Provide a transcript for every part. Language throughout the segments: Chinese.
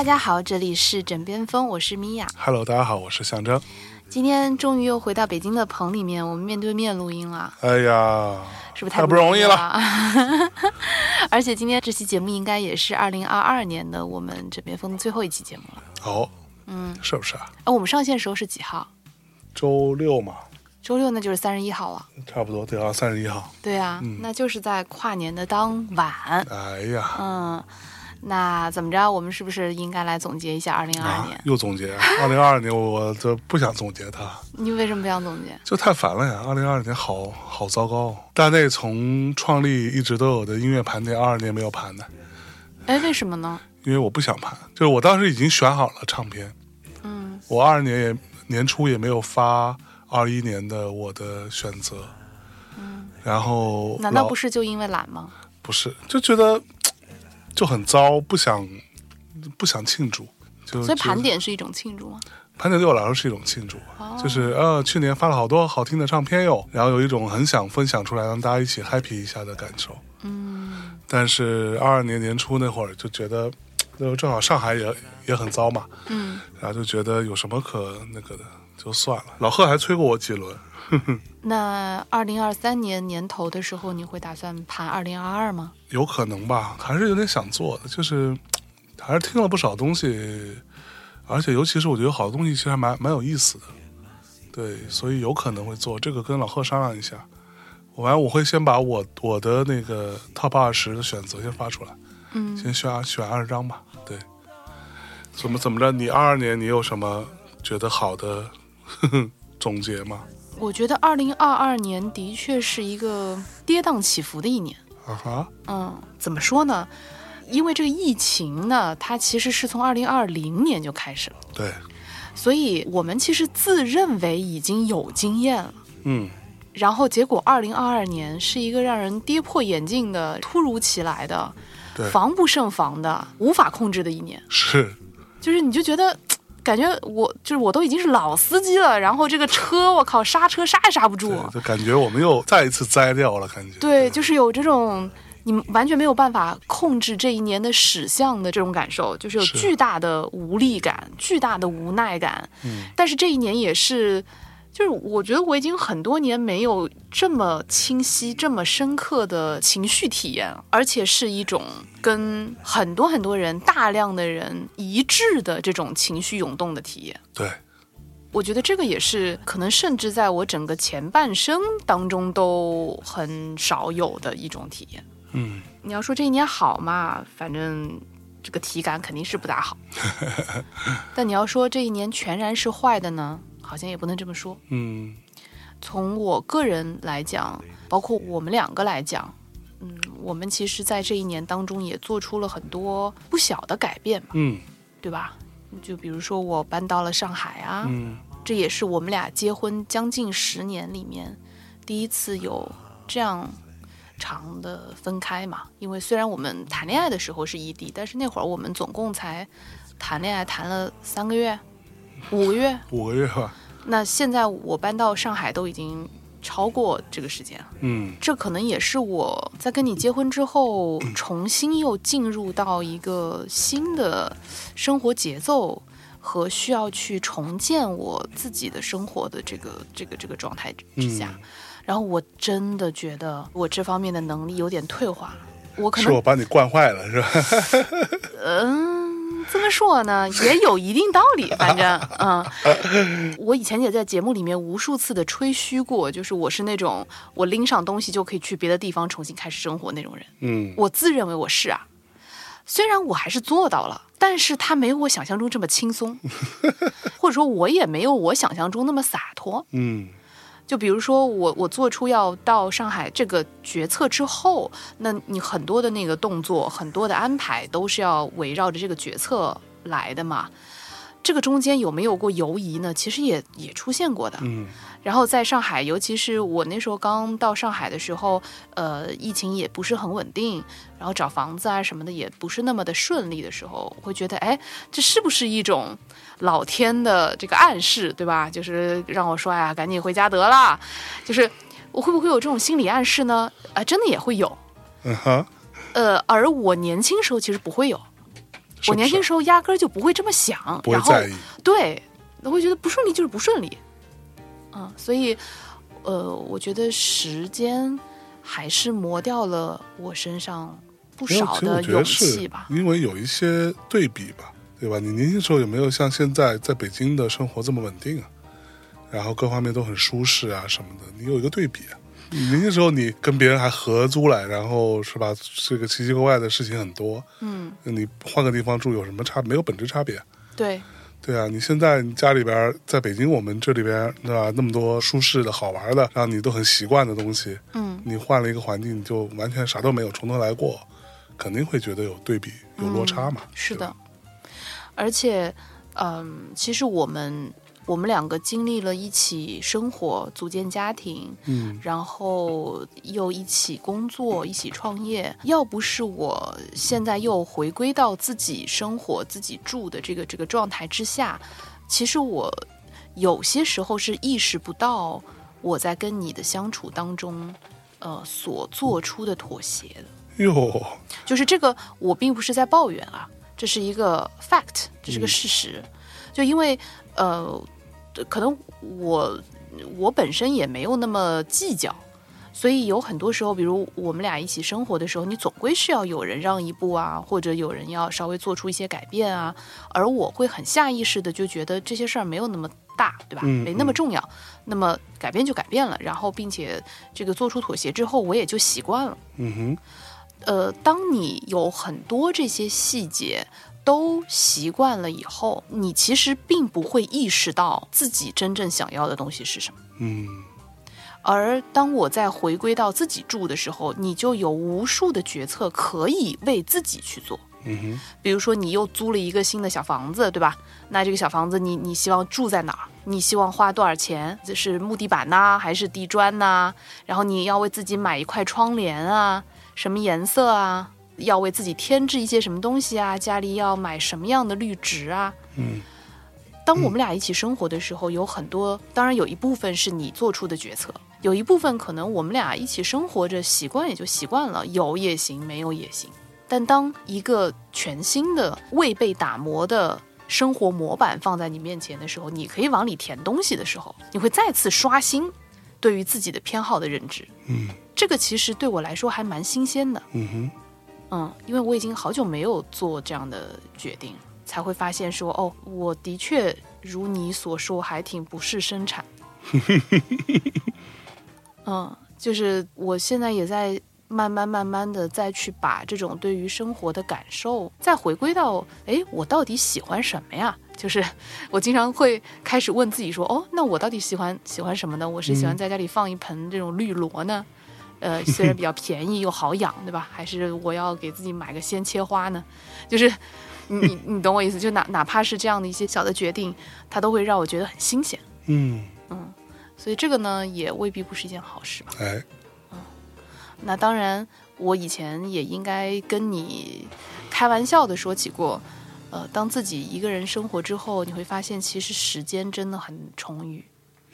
大家好，这里是枕边风，我是米娅。Hello，大家好，我是象征。今天终于又回到北京的棚里面，我们面对面录音了，哎呀，是不是太太不容易了？而且今天这期节目应该也是二零二二年的我们枕边风的最后一期节目了。哦，嗯，是不是啊？哎，我们上线的时候是几号？周六嘛，周六那就是三十一号了。差不多对啊，三十一号。对啊，嗯那就是在跨年的当晚。哎呀，嗯，那怎么着？我们是不是应该来总结一下二零二二啊年？，又总结。二零二二年，我这不想总结它，你为什么不想总结？就太烦了呀。二零二二年好好糟糕。大内从创立一直都有的音乐盘点，二二年没有盘的，哎，为什么呢？因为我不想盘。就是我当时已经选好了唱片，嗯我二二年也年初也没有发二一年的我的选择。嗯，然后难道不是就因为懒吗？不是，就觉得就很糟，不想不想庆祝。就所以盘点是一种庆祝吗？盘点对我来说是一种庆祝，哦就是呃，去年发了好多好听的唱片哟，然后有一种很想分享出来，让大家一起 happy 一下的感受。嗯但是二二年年初那会儿就觉得，呃，正好上海也也很糟嘛，嗯，然后就觉得有什么可那个的，就算了。老贺还催过我几轮，那二零二三年年头的时候，你会打算盘二零二二吗？有可能吧，还是有点想做的，就是 还是听了不少东西，而且尤其是我觉得好多东西其实还蛮蛮有意思的，对，所以有可能会做这个，跟老贺商量一下。我完我会先把我我的那个 top 二十的选择先发出来，嗯，先选选二十张吧，对。怎么怎么着？你二二年你有什么觉得好的 总结吗？我觉得二零二二年的确是一个跌宕起伏的一年。啊哈，嗯，怎么说呢？因为这个疫情呢，它其实是从二零二零年就开始了，对，所以我们其实自认为已经有经验了。嗯，然后结果，二零二二年是一个让人跌破眼镜的、突如其来的、防不胜防的、无法控制的一年。是，就是你就觉得，感觉我就是我都已经是老司机了，然后这个车 我靠刹车刹也刹不住。就感觉我们又再一次栽掉了，感觉。对，就是有这种你完全没有办法控制这一年的驶向的这种感受，就是有巨大的无力感、巨大的无奈感。嗯，但是这一年也是，就是我觉得我已经很多年没有这么清晰、这么深刻的情绪体验，而且是一种跟很多很多人、大量的人一致的这种情绪涌动的体验。对，我觉得这个也是可能甚至在我整个前半生当中都很少有的一种体验。嗯，你要说这一年好嘛，反正这个体感肯定是不大好。但你要说这一年全然是坏的呢，好像也不能这么说。嗯，从我个人来讲，包括我们两个来讲，嗯，我们其实在这一年当中也做出了很多不小的改变吧，嗯，对吧？就比如说我搬到了上海啊，嗯，这也是我们俩结婚将近十年里面第一次有这样长的分开嘛。因为虽然我们谈恋爱的时候是异地，但是那会儿我们总共才谈恋爱谈了三个月、五个月。五个月吧。那现在我搬到上海都已经超过这个时间了。嗯，这可能也是我在跟你结婚之后，重新又进入到一个新的生活节奏和需要去重建我自己的生活的这个这个这个状态之下。嗯然后我真的觉得我这方面的能力有点退化，我可是能我把你惯坏了，是吧？嗯，这么说呢，也有一定道理。反正，嗯，我以前也在节目里面无数次的吹嘘过，就是我是那种我拎上东西就可以去别的地方重新开始生活那种人。嗯，我自认为我是啊，虽然我还是做到了，但是它没有我想象中这么轻松，或者说，我也没有我想象中那么洒脱。嗯，就比如说我我做出要到上海这个决策之后，那你很多的那个动作，很多的安排都是要围绕着这个决策来的嘛。这个中间有没有过犹疑呢？其实也也出现过的。嗯，然后在上海，尤其是我那时候刚到上海的时候，呃，疫情也不是很稳定，然后找房子啊什么的也不是那么的顺利的时候，我会觉得，哎，这是不是一种老天的这个暗示，对吧？就是让我说，哎呀，赶紧回家得了。就是我会不会有这种心理暗示呢？啊、真的也会有。嗯哼，呃，而我年轻时候其实不会有。是是我年轻时候压根儿就不会这么想，然后不会在意。对，我会觉得不顺利就是不顺利，嗯，所以，呃，我觉得时间还是磨掉了我身上不少的勇气吧。因为有一些对比吧，对吧？你年轻时候有没有像现在在北京的生活这么稳定啊？然后各方面都很舒适啊什么的，你有一个对比啊。你年轻时候你跟别人还合租来，然后是吧？这个奇奇怪怪的事情很多，嗯，你换个地方住有什么差？没有本质差别。对，对啊，你现在你家里边在北京，我们这里边对吧？那么多舒适的好玩的，让你都很习惯的东西，嗯，你换了一个环境，你就完全啥都没有，从头来过，肯定会觉得有对比，有落差嘛。是的而且，嗯，其实我们我们两个经历了一起生活，组建家庭，嗯然后又一起工作，一起创业。要不是我现在又回归到自己生活、自己住的这个这个状态之下，其实我有些时候是意识不到我在跟你的相处当中，呃，所做出的妥协的。哟，就是这个，我并不是在抱怨啊，这是一个 fact，这是个嗯事实。就因为呃，可能我我本身也没有那么计较，所以有很多时候，比如我们俩一起生活的时候，你总归是要有人让一步啊，或者有人要稍微做出一些改变啊，而我会很下意识的就觉得这些事儿没有那么大，对吧？嗯没那么重要，那么改变就改变了，然后并且这个做出妥协之后，我也就习惯了。嗯哼，呃，当你有很多这些细节都习惯了以后，你其实并不会意识到自己真正想要的东西是什么。嗯而当我再回归到自己住的时候，你就有无数的决策可以为自己去做。嗯哼，比如说，你又租了一个新的小房子，对吧？那这个小房子你，你希望住在哪儿？你希望花多少钱？这是木地板呐、还是地砖呐、然后你要为自己买一块窗帘啊，什么颜色啊？要为自己添置一些什么东西啊？家里要买什么样的绿植啊？嗯当我们俩一起生活的时候，有很多，当然有一部分是你做出的决策，有一部分可能我们俩一起生活着，习惯也就习惯了，有也行，没有也行。但当一个全新的、未被打磨的生活模板放在你面前的时候，你可以往里填东西的时候，你会再次刷新对于自己的偏好的认知。嗯这个其实对我来说还蛮新鲜的，嗯哼，嗯，因为我已经好久没有做这样的决定，才会发现说，哦，我的确如你所说，还挺不适生产。嗯，就是我现在也在慢慢慢慢的再去把这种对于生活的感受，再回归到，哎，我到底喜欢什么呀？就是我经常会开始问自己说，哦，那我到底喜欢喜欢什么呢？我是喜欢在家里放一盆这种绿萝呢？呃，虽然比较便宜又好养，对吧？还是我要给自己买个鲜切花呢？就是你你你懂我意思？就哪哪怕是这样的一些小的决定，它都会让我觉得很新鲜。嗯嗯，所以这个呢，也未必不是一件好事吧。哎，那当然，我以前也应该跟你开玩笑的说起过，呃，当自己一个人生活之后，你会发现其实时间真的很充裕。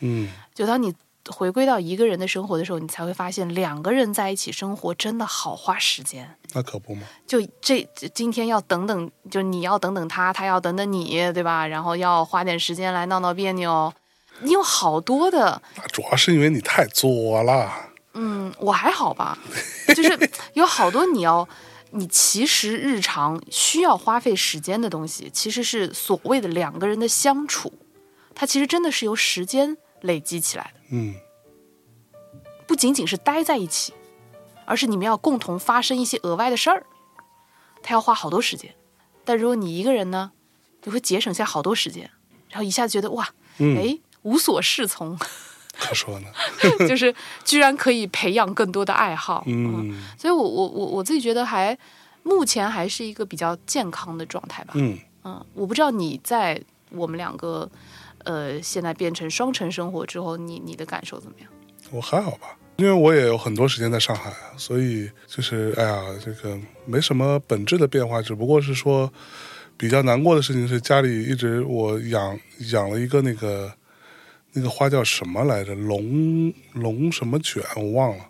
嗯就当你回归到一个人的生活的时候，你才会发现两个人在一起生活真的好花时间。那可不嘛，就这这今天要等等，就你要等等他，他要等等你，对吧？然后要花点时间来闹闹别扭。你有好多的，那主要是因为你太作了。嗯，我还好吧，就是 有好多你要，你其实日常需要花费时间的东西，其实是所谓的两个人的相处，它其实真的是由时间累积起来的，嗯。不仅仅是待在一起，而是你们要共同发生一些额外的事儿，他要花好多时间。但如果你一个人呢，你会节省下好多时间，然后一下子觉得哇，嗯，哎，无所适从，可说呢。就是居然可以培养更多的爱好，嗯。所以我我我我自己觉得还目前还是一个比较健康的状态吧。嗯，嗯，我不知道你在我们两个呃现在变成双城生活之后，你你的感受怎么样？我还好吧，因为我也有很多时间在上海，所以就是哎呀，这个没什么本质的变化，只不过是说比较难过的事情是家里一直我养养了一个那个那个花叫什么来着，龙龙什么卷我忘了，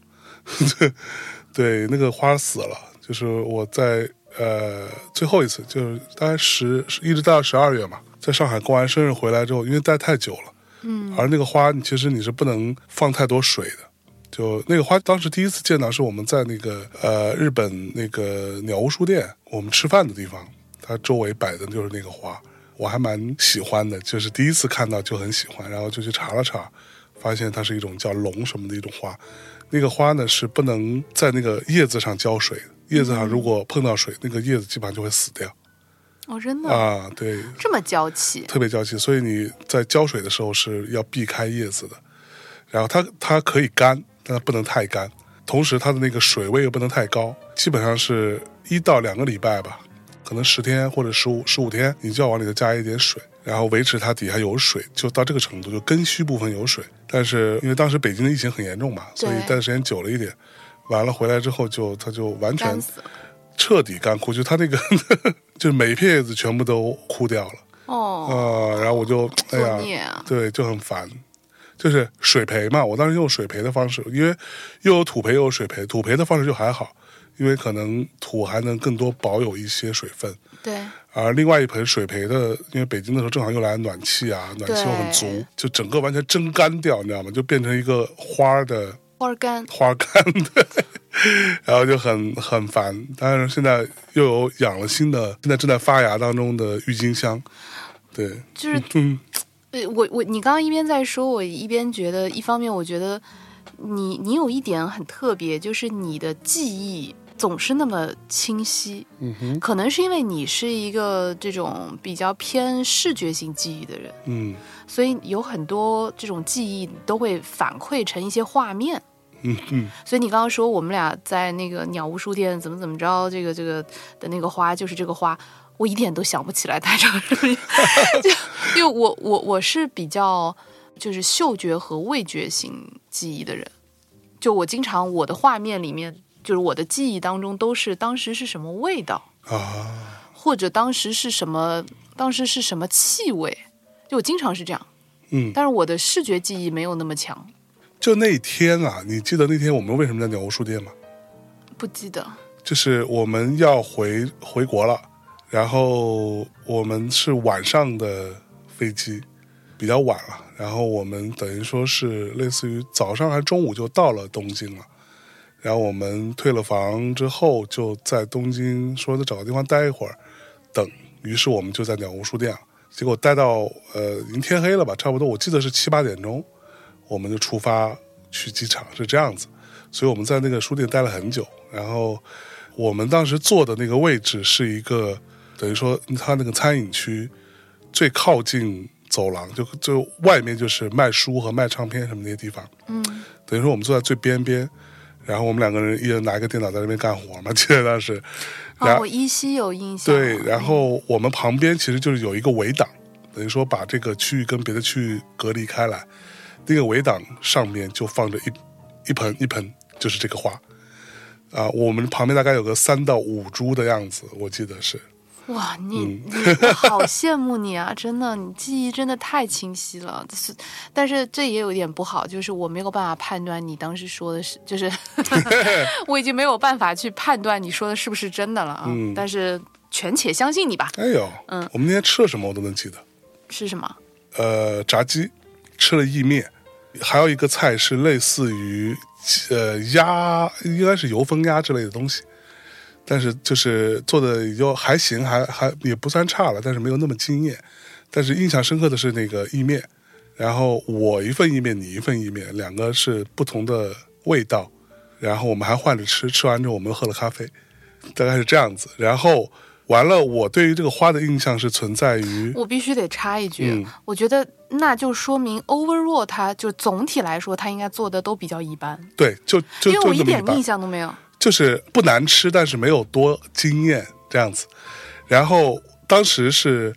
对，那个花死了，就是我在呃最后一次，就是大概十一直到十二月嘛，在上海过完生日回来之后，因为待太久了，嗯，而那个花其实你是不能放太多水的。就那个花，当时第一次见到是我们在那个呃日本那个鸟屋书店，我们吃饭的地方，它周围摆的就是那个花，我还蛮喜欢的，就是第一次看到就很喜欢，然后就去查了查，发现它是一种叫龙什么的一种花，那个花呢是不能在那个叶子上浇水，叶子上如果碰到水，那个叶子基本上就会死掉哦，真的？啊，对，这么娇气，特别娇气，所以你在浇水的时候是要避开叶子的，然后它它可以干。但它不能太干，同时它的那个水位又不能太高，基本上是一到两个礼拜吧，可能十天或者十五十五天，你就要往里头加一点水，然后维持它底下有水，就到这个程度，就根须部分有水。但是因为当时北京的疫情很严重嘛，所以待的时间久了一点，完了回来之后就它就完全彻底干枯，就它那个 就是每一片叶子全部都枯掉了哦，呃，然后我就哎呀，对，就很烦。就是水培嘛，我当时用水培的方式，因为又有土培又有水培，土培的方式就还好，因为可能土还能更多保有一些水分。对。而另外一盆水培的，因为北京的时候正好又来暖气啊，暖气又很足，就整个完全蒸干掉，你知道吗？就变成一个花的花干，花干对，然后就很很烦。但是现在又有养了新的，现在正在发芽当中的郁金香，对，就是 嗯。我我你刚刚一边在说，我一边觉得，一方面我觉得你你有一点很特别，就是你的记忆总是那么清晰。嗯哼，可能是因为你是一个这种比较偏视觉性记忆的人。嗯，所以有很多这种记忆都会反馈成一些画面。嗯嗯，所以你刚刚说我们俩在那个鸟屋书店怎么怎么着，这个这个的那个花就是这个花。我一点都想不起来它长什么，就因为我我我是比较就是嗅觉和味觉型记忆的人，就我经常我的画面里面就是我的记忆当中都是当时是什么味道啊，或者当时是什么当时是什么气味，就我经常是这样，嗯，但是我的视觉记忆没有那么强。就那天啊，你记得那天我们为什么在鸟屋书店吗？不记得，就是我们要回回国了。然后我们是晚上的飞机，比较晚了。然后我们等于说是类似于早上还中午就到了东京了。然后我们退了房之后，就在东京说的找个地方待一会儿，等。于是我们就在鸟屋书店。结果待到呃已经天黑了吧，差不多我记得是七八点钟，我们就出发去机场，是这样子。所以我们在那个书店待了很久。然后我们当时坐的那个位置是一个。等于说，他那个餐饮区最靠近走廊，就就外面就是卖书和卖唱片什么那些地方。嗯，等于说我们坐在最边边，然后我们两个人一人拿一个电脑在那边干活嘛。记得当时，啊，我依稀有印象。对，然后我们旁边其实就是有一个围挡，等于说把这个区域跟别的区域隔离开来。那个围挡上面就放着一一盆一盆，就是这个花。啊，我们旁边大概有个三到五株的样子，我记得是。哇，你你好羡慕你啊！真的，你记忆真的太清晰了。是，但是这也有一点不好，就是我没有办法判断你当时说的是，就是 我已经没有办法去判断你说的是不是真的了啊。但是全且相信你吧。哎呦，嗯，我们那天吃了什么我都能记得。吃什么？呃，炸鸡，吃了意面，还有一个菜是类似于呃鸭，应该是油封鸭之类的东西。但是就是做的也就还行，还还也不算差了，但是没有那么惊艳。但是印象深刻的是那个意面，然后我一份意面，你一份意面，两个是不同的味道，然后我们还换着吃，吃完之后我们喝了咖啡，大概是这样子。然后完了，我对于这个花的印象是存在于，我必须得插一句，我觉得那就说明 overall 它就总体来说它应该做的都比较一般。对，就就因为我一点印象都没有。就是不难吃，但是没有多惊艳这样子。然后当时是，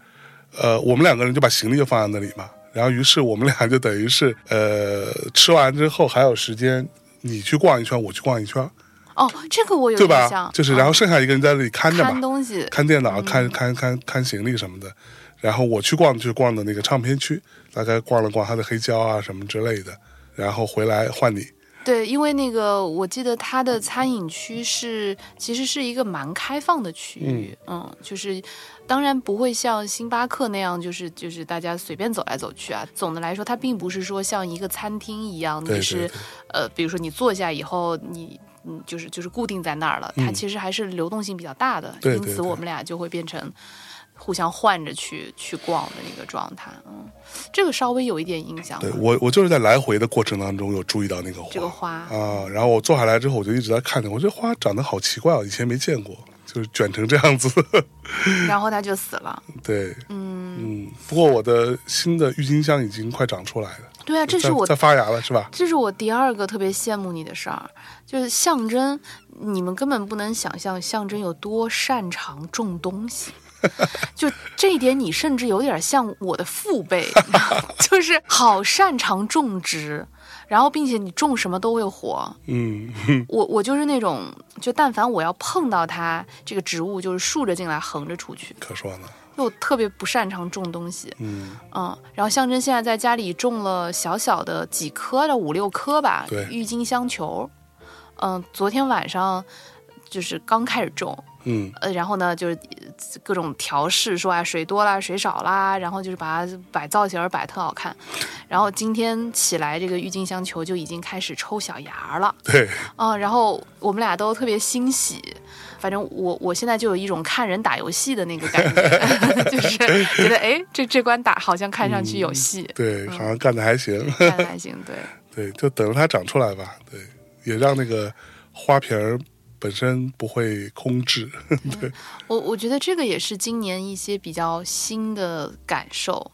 呃，我们两个人就把行李就放在那里嘛。然后于是我们俩就等于是，呃，吃完之后还有时间，你去逛一圈，我去逛一圈。哦，这个我有对吧？就是然后剩下一个人在那里看着嘛，看东西、看电脑、看看看看行李什么的。然后我去逛，就逛的那个唱片区，大概逛了逛他的黑胶啊什么之类的。然后回来换你。对，因为那个我记得它的餐饮区是其实是一个蛮开放的区域，嗯就是当然不会像星巴克那样，就是就是大家随便走来走去啊。总的来说，它并不是说像一个餐厅一样，你是对呃，比如说你坐下以后，你嗯就是就是固定在那儿了，它嗯其实还是流动性比较大的，因此我们俩就会变成。互相换着去去逛的那个状态，嗯，这个稍微有一点影响。对我，我就是在来回的过程当中有注意到那个花，这个花，啊，然后我坐下来之后，我就一直在看着，我觉得花长得好奇怪哦，以前没见过，就是卷成这样子。然后它就死了。对，嗯嗯。不过我的新的郁金香已经快长出来了，对啊，这是我在在发芽了，是吧？这是我第二个特别羡慕你的事儿，就是象征，你们根本不能想象象征有多擅长种东西。就这一点，你甚至有点像我的父辈，就是好擅长种植，然后并且你种什么都会活。嗯，我我就是那种，就但凡我要碰到它这个植物，就是竖着进来，横着出去。可说呢。就我特别不擅长种东西，嗯，嗯，然后象征现在在家里种了小小的几棵的五六棵吧，郁金香球，嗯，昨天晚上就是刚开始种，嗯呃，然后呢就是呃各种调试，说啊水多啦，水少啦，然后就是把它摆造型摆特好看，然后今天起来这个郁金香球就已经开始抽小芽了，对，啊、然后我们俩都特别欣喜。反正我我现在就有一种看人打游戏的那个感觉，就是觉得哎，这这关打好像看上去有戏，对，好像干的还行。干的还行。对，对，就等着它长出来吧。对，也让那个花瓶儿本身不会空置。对，我我觉得这个也是今年一些比较新的感受。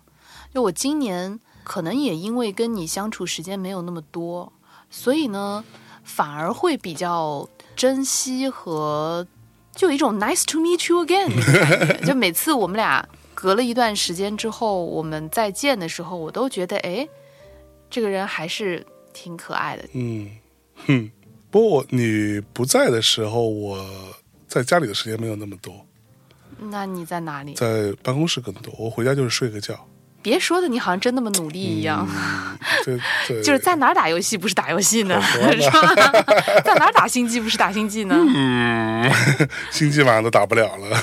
就我今年可能也因为跟你相处时间没有那么多，所以呢，反而会比较珍惜和就有一种 nice to meet you again。就每次我们俩隔了一段时间之后，我们再见的时候，我都觉得哎，这个人还是挺可爱的。嗯，哼。不过我你不在的时候，我在家里的时间没有那么多，那你在哪里？在办公室更多。我回家就是睡个觉。别说的，你好像真那么努力一样。对 对，就是在哪儿打游戏不是打游戏呢？可说呢 是吧？在哪儿打星际不是打星际呢？嗯，星际晚上都打不了了，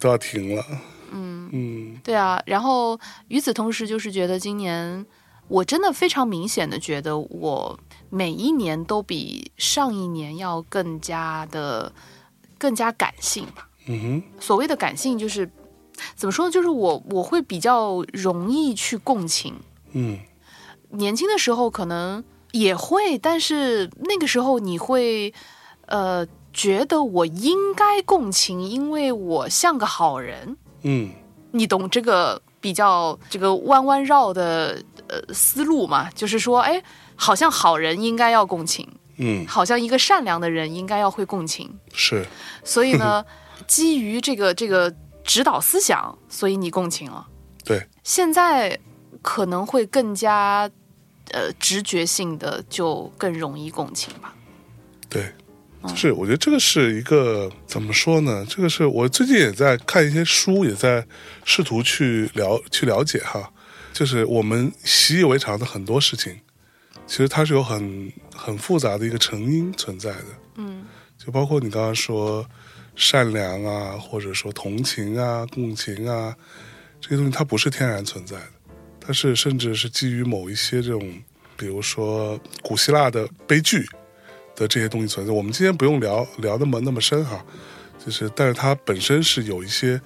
都要停了。嗯嗯对啊，然后与此同时，就是觉得今年我真的非常明显的觉得，我每一年都比上一年要更加的更加感性吧。嗯哼，所谓的感性，就是怎么说呢？就是我我会比较容易去共情。嗯年轻的时候可能也会，但是那个时候你会呃觉得我应该共情，因为我像个好人。嗯你懂这个比较这个弯弯绕的呃思路嘛？就是说，哎，好像好人应该要共情，嗯，好像一个善良的人应该要会共情。是，所以呢，基于这个这个指导思想，所以你共情了。对，现在可能会更加呃直觉性的，就更容易共情吧。对，是，我觉得这个是一个怎么说呢？这个是我最近也在看一些书，也在试图去了去了解哈，就是我们习以为常的很多事情，其实它是有很很复杂的一个成因存在的。嗯就包括你刚刚说善良啊，或者说同情啊、共情啊，这些东西它不是天然存在的，它是甚至是基于某一些这种，比如说古希腊的悲剧的这些东西存在。我们今天不用聊聊那么那么深哈，就是但是它本身是有一些，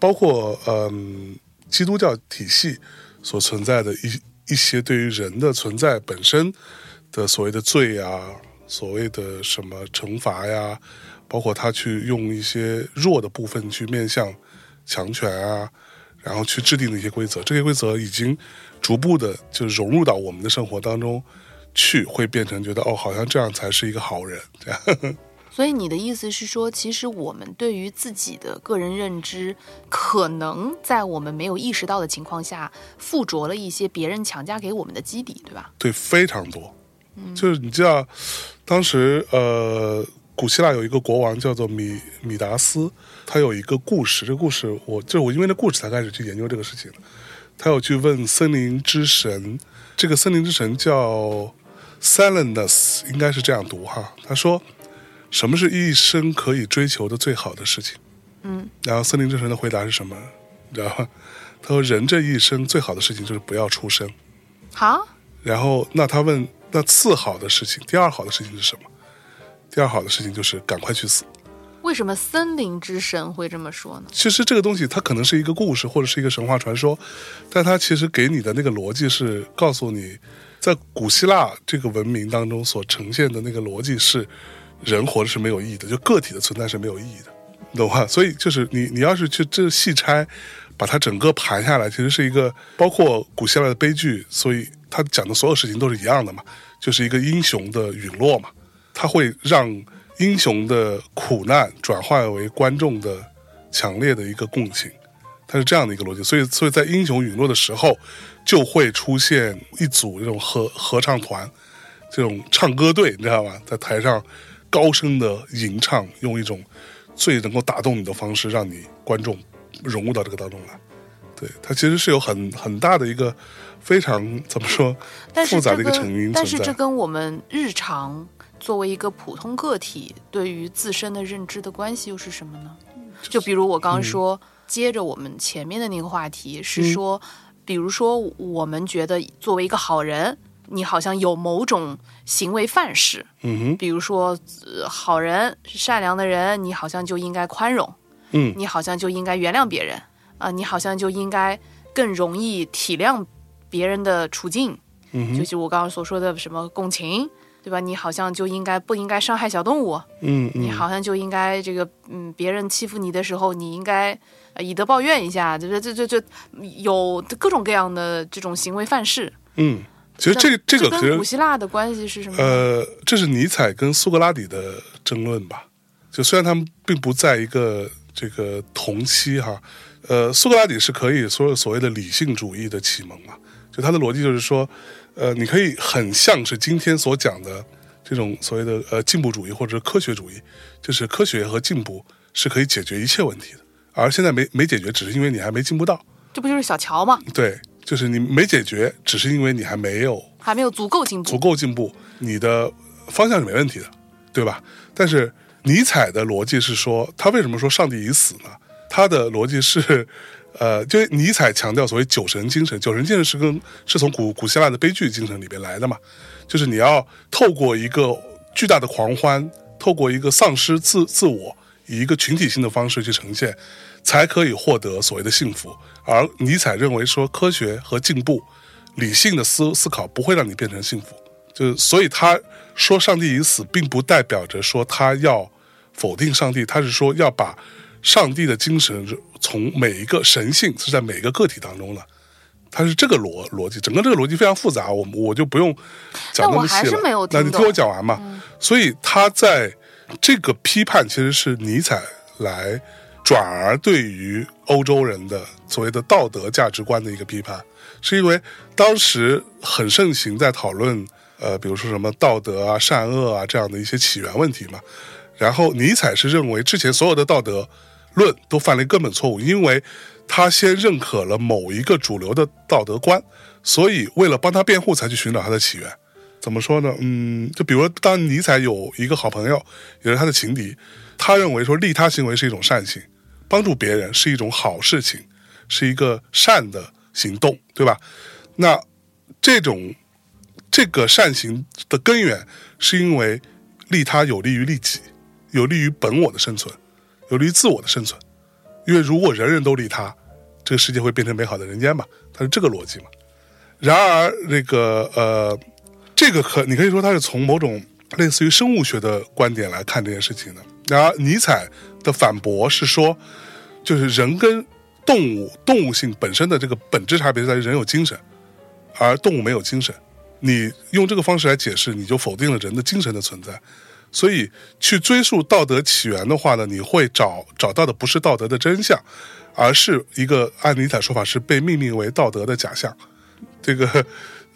包括嗯基督教体系所存在的一一些对于人的存在本身的所谓的罪啊，所谓的什么惩罚呀，包括他去用一些弱的部分去面向强权啊，然后去制定的一些规则，这些规则已经逐步的就融入到我们的生活当中去，会变成觉得哦，好像这样才是一个好人，这样。所以你的意思是说，其实我们对于自己的个人认知，可能在我们没有意识到的情况下，附着了一些别人强加给我们的基底，对吧？对，非常多。就是你知道，当时呃，古希腊有一个国王叫做米米达斯，他有一个故事。这个故事我就是我因为那故事才开始去研究这个事情。他有去问森林之神，这个森林之神叫 Silenus，应该是这样读哈，他说什么是一生可以追求的最好的事情？嗯，然后森林之神的回答是什么？然后他说人这一生最好的事情就是不要出生。好，然后那他问那次好的事情，第二好的事情是什么？第二好的事情就是赶快去死。为什么森林之神会这么说呢？其实这个东西它可能是一个故事或者是一个神话传说，但它其实给你的那个逻辑是告诉你，在古希腊这个文明当中所呈现的那个逻辑是，人活着是没有意义的，就个体的存在是没有意义的，你懂吗？所以就是你你要是去这细拆，把它整个盘下来，其实是一个包括古希腊的悲剧，所以他讲的所有事情都是一样的嘛，就是一个英雄的陨落嘛，它会让。英雄的苦难转化为观众的强烈的一个共情，它是这样的一个逻辑。所以，所以在英雄陨落的时候，就会出现一组这种合合唱团，这种唱歌队，你知道吧？在台上高声的吟唱，用一种最能够打动你的方式，让你观众融入到这个当中来。对，它其实是有很很大的一个非常怎么说复杂的一个成因。但是这跟我们日常。作为一个普通个体，对于自身的认知的关系又是什么呢？就比如我刚刚说，接着我们前面的那个话题是说，比如说我们觉得作为一个好人，你好像有某种行为范式，嗯哼，比如说好人、善良的人，你好像就应该宽容，嗯，你好像就应该原谅别人。啊，你好像就应该更容易体谅别人的处境，嗯就是我刚刚所说的什么共情。对吧？你好像就应该不应该伤害小动物？嗯，你好像就应该这个，嗯，别人欺负你的时候，你应该以德报怨一下，这这这这有各种各样的这种行为范式。嗯，其实这这个跟古希腊的关系是什么？呃，这是尼采跟苏格拉底的争论吧？就虽然他们并不在一个这个同期哈，呃，苏格拉底是可以所有所谓的理性主义的启蒙嘛？就他的逻辑就是说。呃，你可以很像是今天所讲的这种所谓的呃进步主义或者科学主义，就是科学和进步是可以解决一切问题的，而现在没没解决，只是因为你还没进步到。这不就是小乔吗？对，就是你没解决，只是因为你还没有还没有足够进步，足够进步，你的方向是没问题的，对吧？但是尼采的逻辑是说，他为什么说上帝已死呢？他的逻辑是。呃，就尼采强调所谓酒神精神，酒神精神是跟是从古古希腊的悲剧精神里边来的嘛，就是你要透过一个巨大的狂欢，透过一个丧失自自我，以一个群体性的方式去呈现，才可以获得所谓的幸福。而尼采认为说，科学和进步、理性的思思考不会让你变成幸福，就所以他说上帝已死，并不代表着说他要否定上帝，他是说要把。上帝的精神从每一个神性是在每一个个体当中的，他是这个逻逻辑，整个这个逻辑非常复杂，我我就不用讲那么细了。那你听我讲完嘛。所以他在这个批判其实是尼采来转而对于欧洲人的所谓的道德价值观的一个批判，是因为当时很盛行在讨论呃，比如说什么道德啊、善恶啊这样的一些起源问题嘛。然后尼采是认为之前所有的道德。论都犯了根本错误，因为他先认可了某一个主流的道德观，所以为了帮他辩护，才去寻找他的起源。怎么说呢？嗯，就比如当尼采有一个好朋友，也是他的情敌，他认为说利他行为是一种善行，帮助别人是一种好事情，是一个善的行动，对吧？那这种这个善行的根源，是因为利他有利于利己，有利于本我的生存。有利于自我的生存，因为如果人人都利他，这个世界会变成美好的人间嘛？它是这个逻辑嘛？然而，那个呃，这个可你可以说它是从某种类似于生物学的观点来看这件事情的。然而，尼采的反驳是说，就是人跟动物动物性本身的这个本质差别在于人有精神，而动物没有精神。你用这个方式来解释，你就否定了人的精神的存在。所以，去追溯道德起源的话呢，你会找找到的不是道德的真相，而是一个按尼采说法是被命名为道德的假象。这个，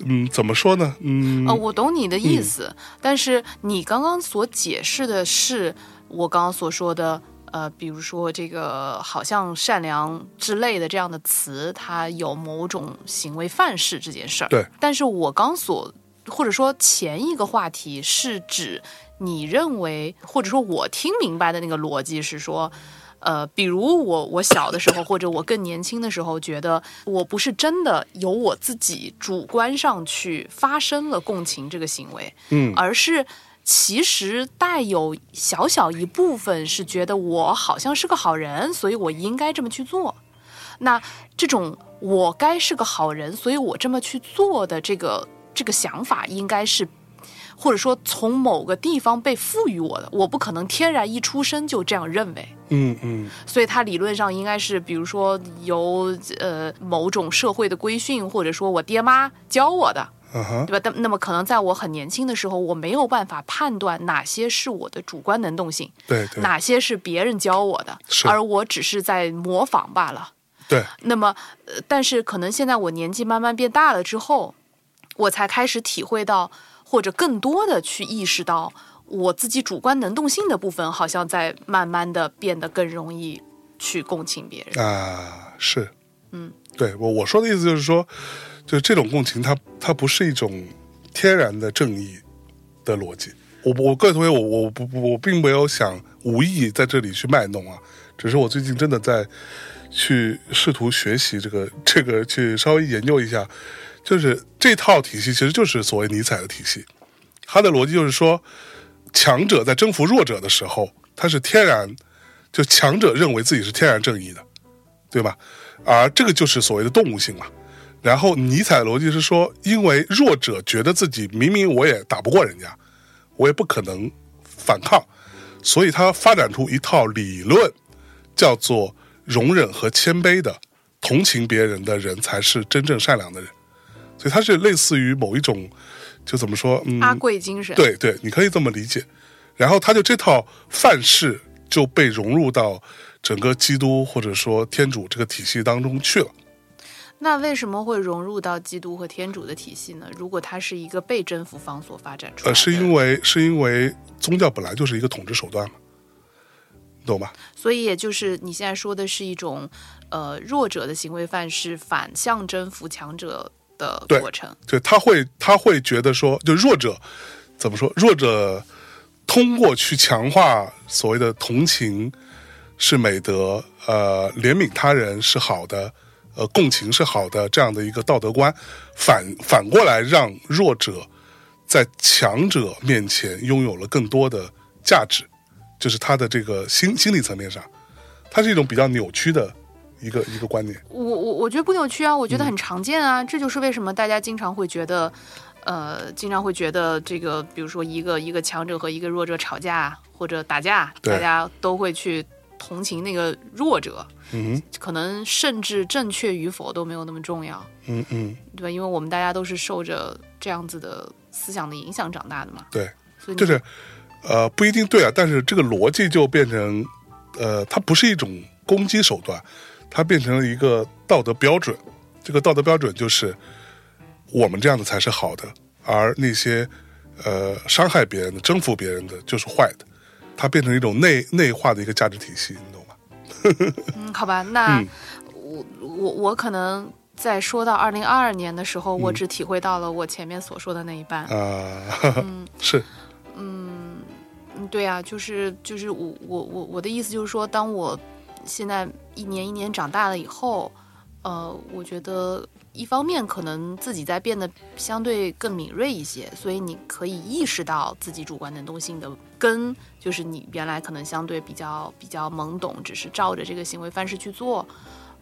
嗯，怎么说呢？嗯，呃，我懂你的意思，但是你刚刚所解释的是我刚刚所说的，呃，比如说这个好像善良之类的这样的词，它有某种行为范式这件事儿。对，但是我刚所。或者说前一个话题是指你认为，或者说我听明白的那个逻辑是说。呃，比如我我小的时候，或者我更年轻的时候，觉得我不是真的由我自己主观上去发生了共情这个行为，嗯而是其实带有小小一部分是觉得我好像是个好人，所以我应该这么去做。那这种我该是个好人，所以我这么去做的这个这个想法，应该是或者说从某个地方被赋予我的，我不可能天然一出生就这样认为。嗯嗯所以它理论上应该是，比如说由呃某种社会的规训，或者说我爹妈教我的，对吧？但那么可能在我很年轻的时候，我没有办法判断哪些是我的主观能动性，对对哪些是别人教我的，而我只是在模仿罢了。对，那么，呃，但是可能现在我年纪慢慢变大了之后，我才开始体会到，或者更多的去意识到，我自己主观能动性的部分，好像在慢慢的变得更容易去共情别人。啊，是，嗯，对我我说的意思就是说，就这种共情它，它不是一种天然的正义的逻辑。我我各位同学，我我不不我并没有想无意在这里去卖弄啊，只是我最近真的在去试图学习这个这个去稍微研究一下，就是这套体系其实就是所谓尼采的体系，它的逻辑就是说，强者在征服弱者的时候，他是天然就强者认为自己是天然正义的，对吧？而这个就是所谓的动物性嘛。然后尼采逻辑是说，因为弱者觉得自己明明我也打不过人家，我也不可能反抗，所以他发展出一套理论，叫做容忍和谦卑的，同情别人的人才是真正善良的人。所以它是类似于某一种，就怎么说，嗯，阿贵精神，对对，你可以这么理解。然后他就这套范式就被融入到整个基督或者说天主这个体系当中去了。那为什么会融入到基督和天主的体系呢？如果它是一个被征服方所发展出来的，呃，是因为是因为宗教本来就是一个统治手段嘛，你懂吧？所以也就是你现在说的是一种，呃，弱者的行为范式反向征服强者的对过程。对他会他会觉得说，就弱者怎么说？弱者通过去强化所谓的同情是美德，呃，怜悯他人是好的，呃，共情是好的这样的一个道德观，反反过来让弱者在强者面前拥有了更多的价值，就是他的这个心心理层面上，它是一种比较扭曲的一个一个观点。我我我觉得不扭曲啊，我觉得很常见啊，这就是为什么大家经常会觉得，呃，经常会觉得这个，比如说一个一个强者和一个弱者吵架或者打架，大家都会去同情那个弱者，嗯可能甚至正确与否都没有那么重要，嗯嗯，对吧？因为我们大家都是受着这样子的思想的影响长大的嘛，对。所以就是，呃，不一定对啊，但是这个逻辑就变成，呃，它不是一种攻击手段，它变成了一个道德标准。这个道德标准就是，我们这样的才是好的，而那些，呃，伤害别人的、征服别人的就是坏的。它变成一种内内化的一个价值体系，你懂吗？嗯，好吧，那、嗯我我我可能在说到二零二二年的时候，嗯我只体会到了我前面所说的那一半。啊、嗯是，嗯，对啊，就是就是我我我我的意思就是说，当我现在一年一年长大了以后，呃，我觉得一方面可能自己在变得相对更敏锐一些，所以你可以意识到自己主观能动性的根，就是你原来可能相对比较比较懵懂，只是照着这个行为范式去做。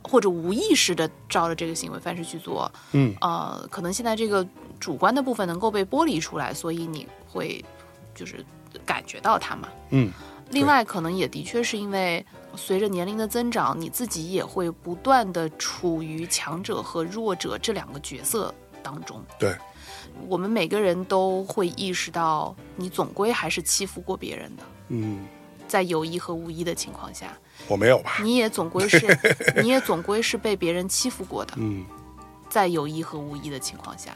或者无意识的照着这个行为范式去做，嗯呃，可能现在这个主观的部分能够被剥离出来，所以你会就是感觉到它嘛。嗯另外，可能也的确是因为随着年龄的增长，你自己也会不断的处于强者和弱者这两个角色当中。对，我们每个人都会意识到，你总归还是欺负过别人的，嗯，在有意和无意的情况下，我没有吧？你也总归是，你也总归是被别人欺负过的。嗯在有意和无意的情况下，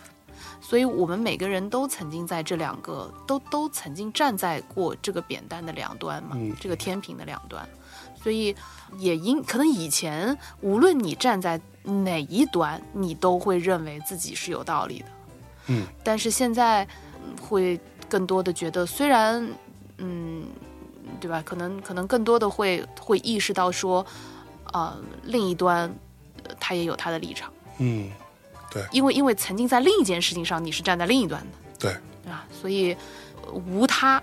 所以我们每个人都曾经在这两个都都曾经站在过这个扁担的两端嘛，嗯这个天平的两端，所以也因可能以前无论你站在哪一端，你都会认为自己是有道理的。嗯但是现在嗯会更多的觉得，虽然嗯，对吧？可能可能更多的会会意识到说，呃，另一端、呃他也有他的立场，嗯，对因为因为曾经在另一件事情上你是站在另一端的，对，对吧？所以呃无他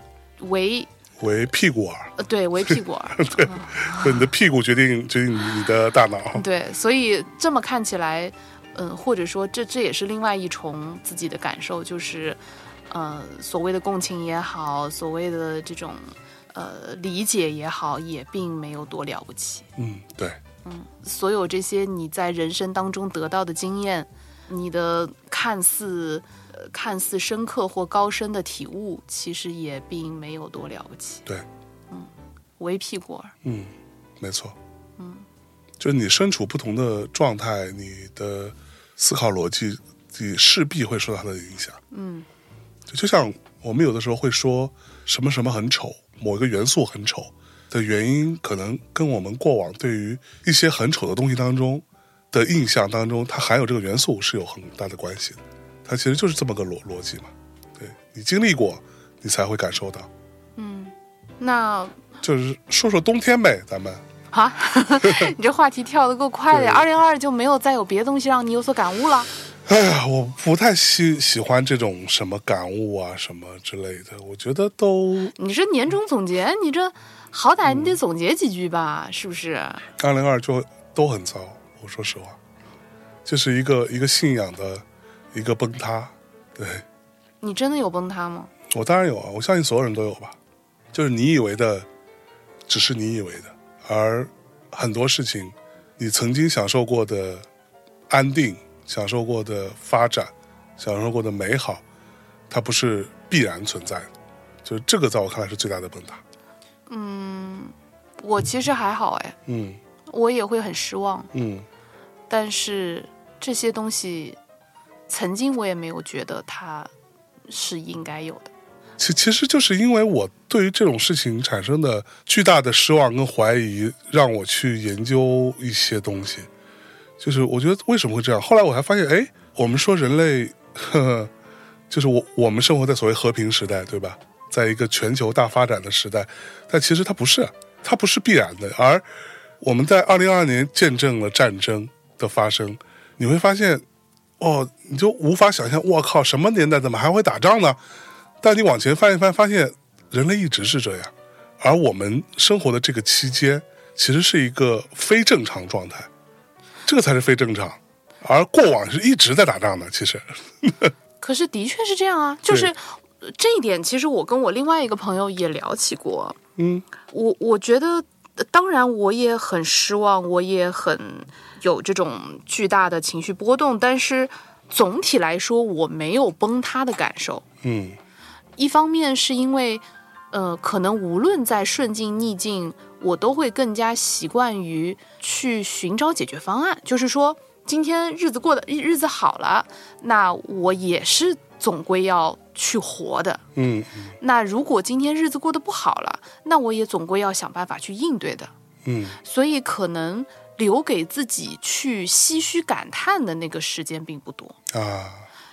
为为屁股耳，呃对为屁股耳，对你的屁股决定决定你的大脑。对，所以这么看起来，嗯，或者说这这也是另外一重自己的感受，就是，呃，所谓的共情也好，所谓的这种呃理解也好，也并没有多了不起。嗯，对，嗯所有这些你在人生当中得到的经验，你的看似呃看似深刻或高深的体悟，其实也并没有多了不起。对，嗯，为屁股儿。嗯，没错。嗯，就是你身处不同的状态，你的思考逻辑，你势必会受到它的影响。嗯就就像我们有的时候会说什么什么很丑，某一个元素很丑的原因，可能跟我们过往对于一些很丑的东西当中的印象当中，它含有这个元素是有很大的关系的。它其实就是这么个逻逻辑嘛。对你经历过，你才会感受到。嗯，那就是说说冬天呗，咱们啊，你这话题跳得够快的呀！对二零二就没有再有别的东西让你有所感悟了。哎呀，我不太喜喜欢这种什么感悟啊什么之类的，我觉得都你这年终总结，你这好歹你得总结几句吧，是不是？二零二就都很糟。我说实话，就是一个一个信仰的一个崩塌。对你真的有崩塌吗？我当然有啊，我相信所有人都有吧。就是你以为的，只是你以为的，而很多事情，你曾经享受过的安定、享受过的发展、享受过的美好，它不是必然存在的。就是这个，在我看来是最大的崩塌。嗯我其实还好哎，嗯我也会很失望，嗯但是这些东西，曾经我也没有觉得它是应该有的。其其实就是因为我对于这种事情产生的巨大的失望跟怀疑，让我去研究一些东西。就是我觉得为什么会这样？后来我还发现，哎，我们说人类，呵呵，就是我我们生活在所谓和平时代，对吧？在一个全球大发展的时代，但其实它不是，它不是必然的。而我们在二零二二年见证了战争的发生，你会发现，哦，你就无法想象，我靠，什么年代怎么还会打仗呢？但你往前翻一翻，发现人类一直是这样，而我们生活的这个期间，其实是一个非正常状态，这个才是非正常。而过往是一直在打仗的，其实，可是的确是这样啊，就是呃这一点，其实我跟我另外一个朋友也聊起过。嗯我我觉得，呃当然我也很失望，我也很有这种巨大的情绪波动，但是总体来说，我没有崩塌的感受。嗯一方面是因为，呃，可能无论在顺境逆境，我都会更加习惯于去寻找解决方案。就是说，今天日子过得日子好了，那我也是总归要去活的。嗯那如果今天日子过得不好了，那我也总归要想办法去应对的。嗯所以可能留给自己去唏嘘感叹的那个时间并不多。啊，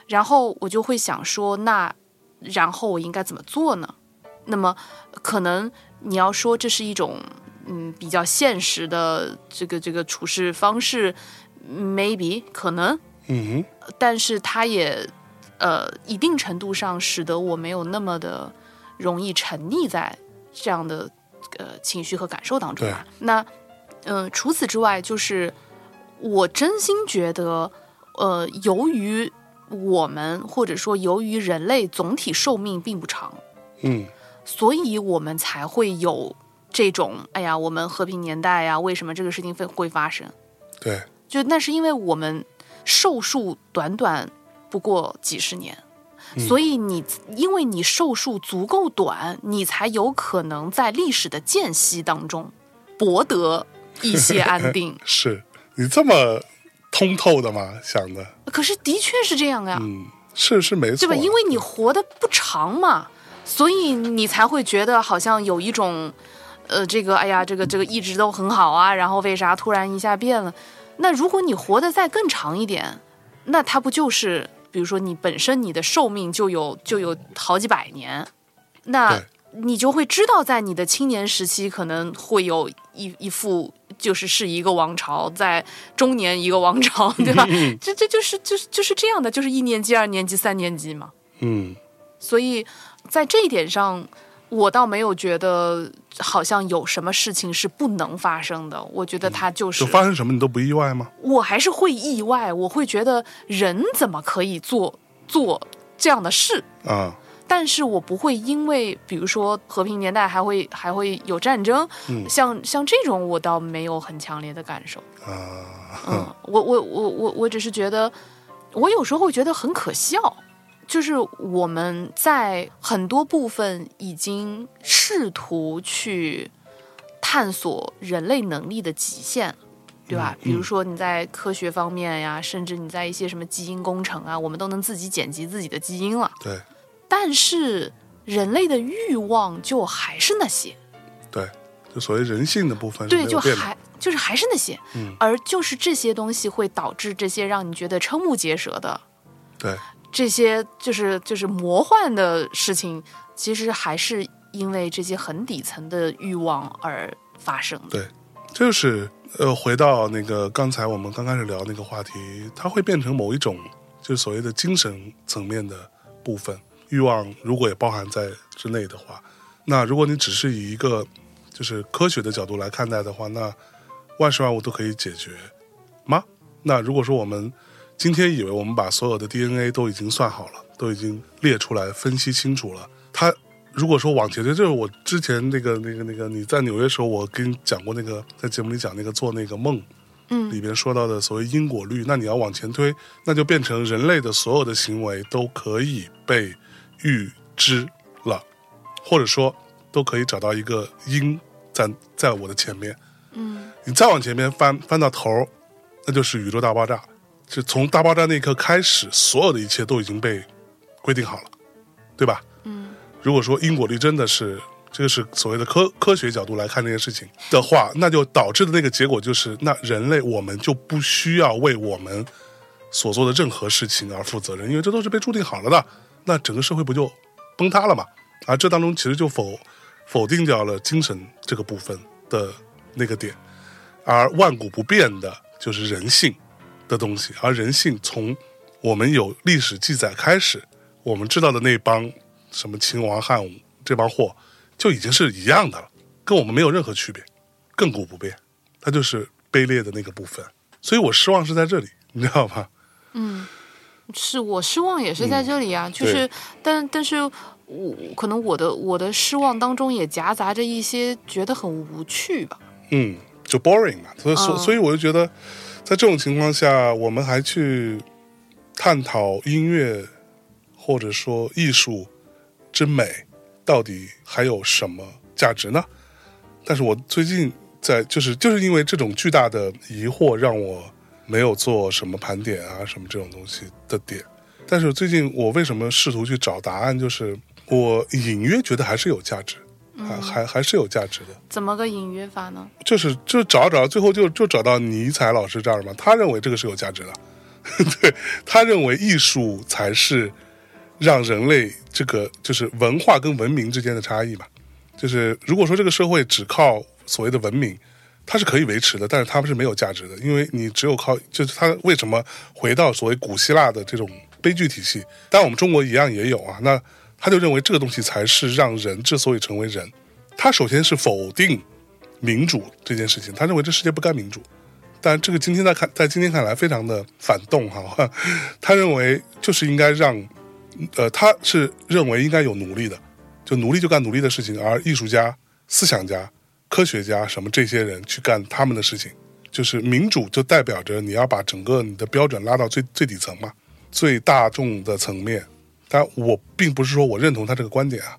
然后我就会想说，那然后我应该怎么做呢？那么可能你要说这是一种嗯比较现实的这个这个处事方式，maybe 可能，嗯但是它也呃一定程度上使得我没有那么的容易沉溺在这样的呃情绪和感受当中吧。那嗯、呃除此之外，就是我真心觉得，呃，由于我们或者说由于人类总体寿命并不长，嗯所以我们才会有这种哎呀，我们和平年代呀，为什么这个事情会会发生？对，就那是因为我们寿数短短不过几十年，所以你因为你寿数足够短，你才有可能在历史的间隙当中博得一些安定。是你这么通透的吗？想的，可是的确是这样呀，嗯，是是没错，对吧？因为你活得不长嘛，所以你才会觉得好像有一种，呃，这个哎呀，这个这个一直都很好啊，然后为啥突然一下变了？那如果你活得再更长一点，那它不就是比如说你本身你的寿命就有就有好几百年，那你就会知道，在你的青年时期可能会有一一副就是是一个王朝，在中年一个王朝，对吧？这这就是就是就是这样的，就是一年级、二年级、三年级嘛。嗯所以在这一点上，我倒没有觉得好像有什么事情是不能发生的。我觉得他就是，就发生什么你都不意外吗？我还是会意外，我会觉得人怎么可以做做这样的事？啊，但是我不会因为，比如说和平年代还会还会有战争，嗯像像这种我倒没有很强烈的感受。啊，嗯，我我我我我只是觉得，我有时候会觉得很可笑，就是我们在很多部分已经试图去探索人类能力的极限。对吧？比如说你在科学方面呀，甚至你在一些什么基因工程啊，我们都能自己剪辑自己的基因了。对但是人类的欲望就还是那些，对，就所谓人性的部分是对，就。还就是还是那些，嗯而就是这些东西会导致这些让你觉得瞠目结舌的对，这些就是就是魔幻的事情，其实还是因为这些很底层的欲望而发生的。对，就是呃，回到那个刚才我们刚开始聊那个话题，它会变成某一种就是所谓的精神层面的部分欲望，如果也包含在之内的话，那如果你只是以一个就是科学的角度来看待的话，那万事万物都可以解决吗？那如果说我们今天以为我们把所有的 DNA 都已经算好了，都已经列出来分析清楚了，它如果说往前推，就是我之前那个那个那个你在纽约时候，我跟你讲过那个在节目里讲那个做那个梦，嗯里边说到的所谓因果律，那你要往前推，那就变成人类的所有的行为都可以被预知了，或者说都可以找到一个因在在我的前面。嗯你再往前面翻翻到头，那就是宇宙大爆炸。就从大爆炸那一刻开始，所有的一切都已经被规定好了，对吧？嗯如果说因果律真的是这个是所谓的科科学角度来看这件事情的话，那就导致的那个结果就是，那人类我们就不需要为我们所做的任何事情而负责任，因为这都是被注定好了的。那整个社会不就崩塌了嘛？而这当中其实就否否定掉了精神这个部分的那个点，而万古不变的就是人性的东西，而人性从我们有历史记载开始，我们知道的那帮什么秦王汉武这帮货，就已经是一样的了，跟我们没有任何区别，亘古不变，它就是卑劣的那个部分。所以我失望是在这里，你知道吗？嗯，是我失望也是在这里啊，就是但但是我可能我的我的失望当中也夹杂着一些觉得很无趣吧。嗯，就 boring 嘛。所以所、嗯所以我就觉得，在这种情况下，我们还去探讨音乐或者说艺术之美，到底还有什么价值呢？但是我最近在就是就是因为这种巨大的疑惑，让我没有做什么盘点啊什么这种东西的点。但是最近我为什么试图去找答案，就是我隐约觉得还是有价值，还还还是有价值的。怎么个隐约法呢？就是就找找，最后就就找到尼采老师这儿嘛。他认为这个是有价值的，对他认为艺术才是让人类这个就是文化跟文明之间的差异嘛。就是如果说这个社会只靠所谓的文明，它是可以维持的，但是它们是没有价值的，因为你只有靠就是它为什么回到所谓古希腊的这种悲剧体系，但我们中国一样也有啊。那他就认为这个东西才是让人之所以成为人。他首先是否定民主这件事情，他认为这世界不该民主。但这个今天在看，在今天看来非常的反动哈。他认为就是应该让，呃，他是认为应该有奴隶的，就奴隶就干奴隶的事情，而艺术家、思想家、科学家什么这些人去干他们的事情。就是民主就代表着你要把整个你的标准拉到最最底层嘛，最大众的层面。但我并不是说我认同他这个观点啊，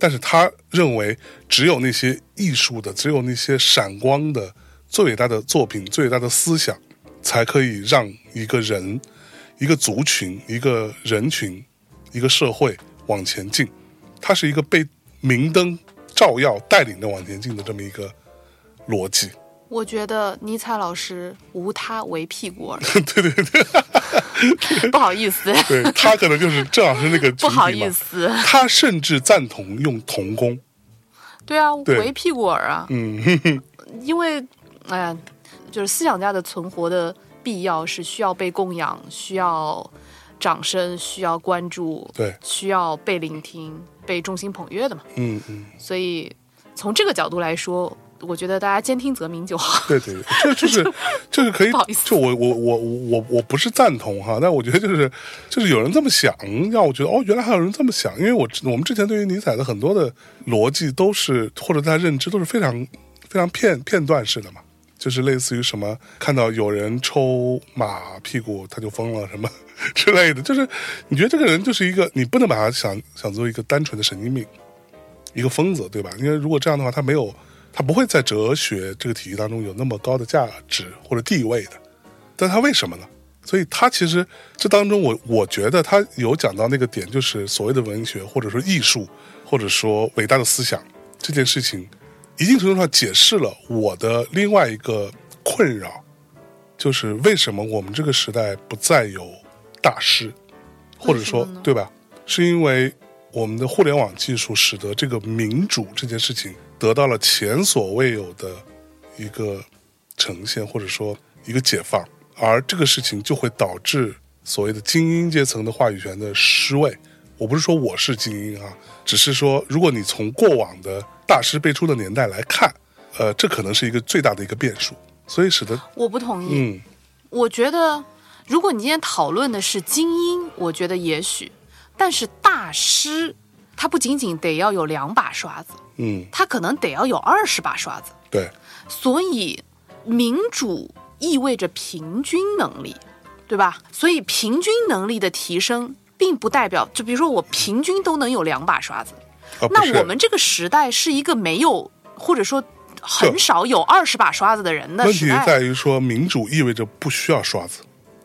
但是他认为只有那些艺术的，只有那些闪光的、最伟大的作品、最伟大的思想，才可以让一个人、一个族群、一个人群、一个社会往前进。它是一个被明灯照耀、带领着往前进的这么一个逻辑。我觉得尼采老师无他为屁股耳。对对对，不好意思，对他可能就是正好是那个不好意思，他甚至赞同用童工。对啊，对。围屁股耳啊，嗯，因为哎呀，就是思想家的存活的必要是需要被供养，需要掌声，需要关注，对，需要被聆听、被众星捧月的嘛。嗯嗯，所以从这个角度来说，我觉得大家兼听则明就好。对对对，这就是 就是可以不好意思，就我我我我我不是赞同哈，但我觉得就是就是有人这么想，让我觉得哦，原来还有人这么想，因为我我们之前对于尼采的很多的逻辑都是或者他认知都是非常非常片片段式的嘛。就是类似于什么看到有人抽马屁股他就疯了什么 之类的，就是你觉得这个人就是一个你不能把他想想做一个单纯的神经病，一个疯子，对吧？因为如果这样的话，他没有他不会在哲学这个体系当中有那么高的价值或者地位的。但他为什么呢？所以他其实这当中我，我觉得他有讲到那个点，就是所谓的文学或者说艺术，或者说伟大的思想这件事情，一定程度上解释了我的另外一个困扰，就是为什么我们这个时代不再有大师，或者说对吧？是因为我们的互联网技术使得这个民主这件事情得到了前所未有的一个呈现，或者说一个解放，而这个事情就会导致所谓的精英阶层的话语权的失位。我不是说我是精英啊，只是说如果你从过往的大师辈出的年代来看，呃，这可能是一个最大的一个变数，所以使得我不同意，嗯我觉得如果你今天讨论的是精英，我觉得也许，但是大师他不仅仅得要有两把刷子，嗯，他可能得要有二十把刷子。对，所以民主意味着平均能力，对吧？所以平均能力的提升，并不代表，就比如说我平均都能有两把刷子，那我们这个时代是一个没有或者说很少有二十把刷子的人的问题。在于说民主意味着不需要刷子，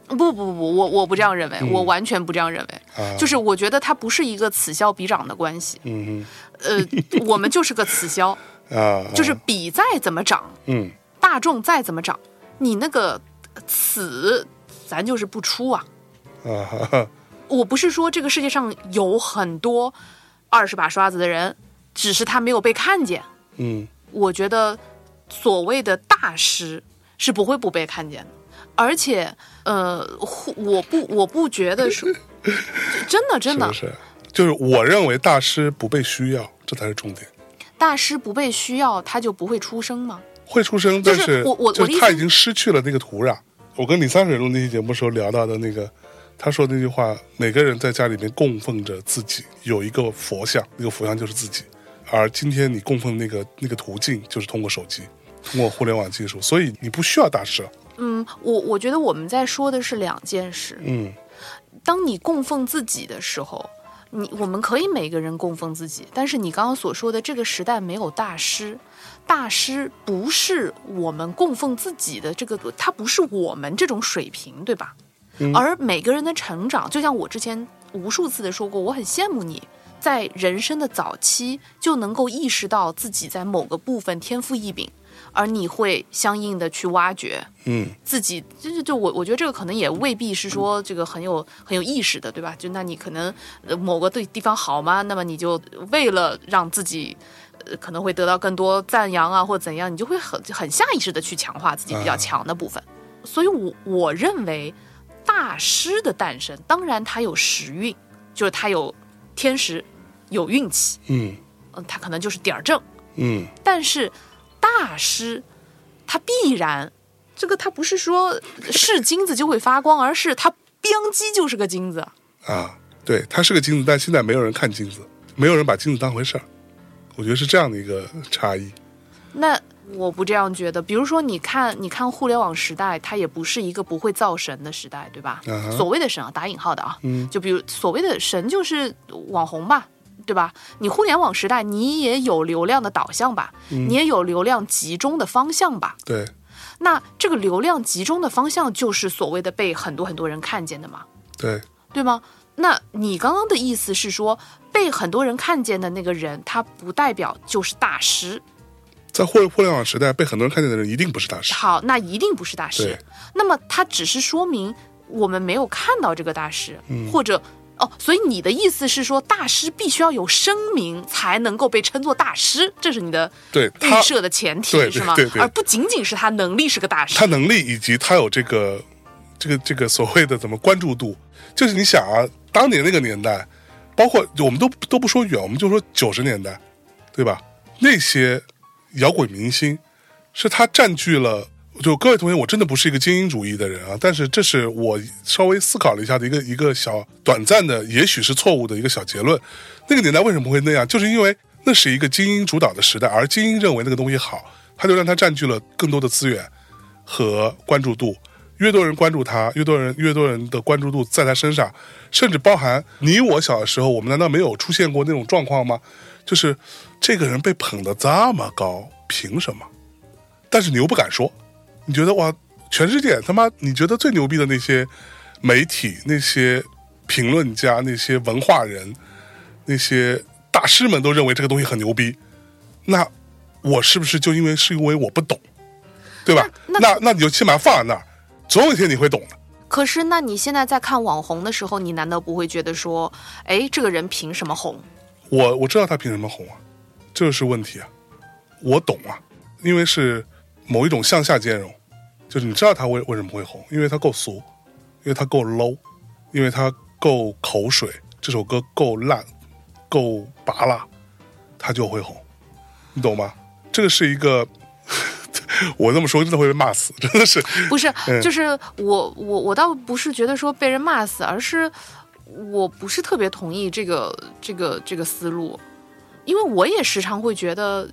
不不不不，我我不这样认为，我完全不这样认为。啊。就是我觉得它不是一个此消彼长的关系，嗯呃，我们就是个此消，啊，就是比再怎么涨，嗯。大众再怎么涨，你那个此咱就是不出啊。啊哈哈，我不是说这个世界上有很多二十把刷子的人，只是他没有被看见。嗯我觉得所谓的大师是不会不被看见的，而且呃，我不我不觉得说 真的真的是不是？就是我认为大师不被需要，这才是重点。大师不被需要，他就不会出声吗？会出声，就但是我我就是我他已经失去了那个土壤。我跟李三水录那期节目时候聊到的那个，他说那句话：每个人在家里面供奉着自己，有一个佛像，那个佛像就是自己。而今天你供奉那个那个途径，就是通过手机，通过互联网技术，所以你不需要大师了。嗯，我我觉得我们在说的是两件事。嗯当你供奉自己的时候，你我们可以每个人供奉自己，但是你刚刚所说的这个时代没有大师，大师不是我们供奉自己的这个，他不是我们这种水平，对吧？而每个人的成长，就像我之前无数次的说过，我很羡慕你。在人生的早期就能够意识到自己在某个部分天赋异禀，而你会相应的去挖掘，嗯自己就是就我我觉得这个可能也未必是说这个很有很有意识的，对吧？就那你可能呃某个对地方好吗？那么你就为了让自己呃可能会得到更多赞扬啊，或者怎样，你就会很很下意识的去强化自己比较强的部分。所以我我认为大师的诞生，当然他有时运，就是他有天时，有运气，嗯嗯，他可能就是点儿正。嗯但是大师他必然这个他不是说是金子就会发光，而是他标机就是个金子。啊，对，他是个金子，但现在没有人看金子，没有人把金子当回事儿。我觉得是这样的一个差异。那我不这样觉得。比如说，你看，你看互联网时代，它也不是一个不会造神的时代，对吧？所谓的神啊，打引号的啊，嗯就比如所谓的神就是网红吧。对吧？你互联网时代，你也有流量的导向吧，你也有流量集中的方向吧。对，那这个流量集中的方向，就是所谓的被很多很多人看见的嘛。对，对吗？那你刚刚的意思是说，被很多人看见的那个人，他不代表就是大师。在互互联网时代，被很多人看见的人一定不是大师。好，那一定不是大师对。那么他只是说明我们没有看到这个大师，嗯或者哦，所以你的意思是说，大师必须要有声名才能够被称作大师，这是你的对他预设的前提是吗对？对而不仅仅是他能力是个大师他。能力以及他有这个这个这个所谓的怎么关注度，就是你想啊，当年那个年代，包括我们都都不说远，我们就说九十年代，对吧？那些摇滚明星是他占据了。就各位同学，我真的不是一个精英主义的人啊，但是这是我稍微思考了一下的一个一个小短暂的，也许是错误的一个小结论。那个年代为什么会那样？就是因为那是一个精英主导的时代，而精英认为那个东西好，他就让他占据了更多的资源，和关注度。越多人关注他，越多人越多人的关注度在他身上，甚至包含你我小的时候，我们难道没有出现过那种状况吗？就是这个人被捧得这么高，凭什么？但是你又不敢说，你觉得哇，全世界他妈你觉得最牛逼的那些媒体、那些评论家、那些文化人、那些大师们都认为这个东西很牛逼，那我是不是就因为是因为我不懂，对吧？那那那你就起码放在那儿，总有一天你会懂的。可是，那你现在在看网红的时候，你难道不会觉得说，哎，这个人凭什么红？我我知道他凭什么红啊，这就是问题啊。我懂啊，因为是某一种向下兼容，就是你知道他为为什么会红，因为他够俗，因为他够 low，因为他够口水，这首歌够烂，够拔辣，他就会红，你懂吗？这个是一个，我这么说真的会被骂死，真的是。不是，嗯就是我我我倒不是觉得说被人骂死，而是我不是特别同意这个这个这个思路，因为我也时常会觉得，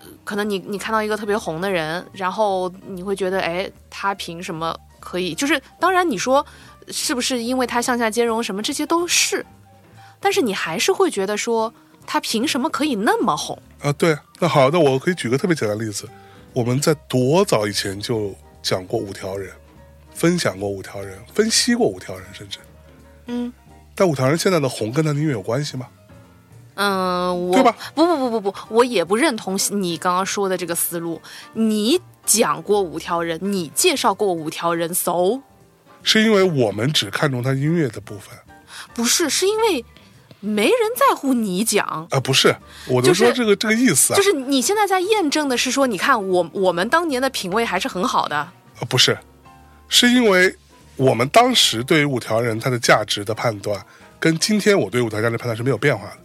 呃可能你你看到一个特别红的人，然后你会觉得，哎，他凭什么可以？就是当然你说是不是因为他向下兼容什么这些都是，但是你还是会觉得说他凭什么可以那么红？啊，对，那好，那我可以举个特别简单的例子，我们在多早以前就讲过五条人，分享过五条人，分析过五条人，甚至，嗯。但五条人现在的红跟他的音乐有关系吗？嗯，我对吧不不不不不，我也不认同你刚刚说的这个思路。你讲过五条人，你介绍过五条人，so 是因为我们只看重他音乐的部分不是，是因为没人在乎你讲。啊，不是，我就说这个、这个意思啊，就是你现在在验证的是说，你看我我们当年的品味还是很好的，啊不是，是因为我们当时对于五条人他的价值的判断，跟今天我对五条人的判断是没有变化的，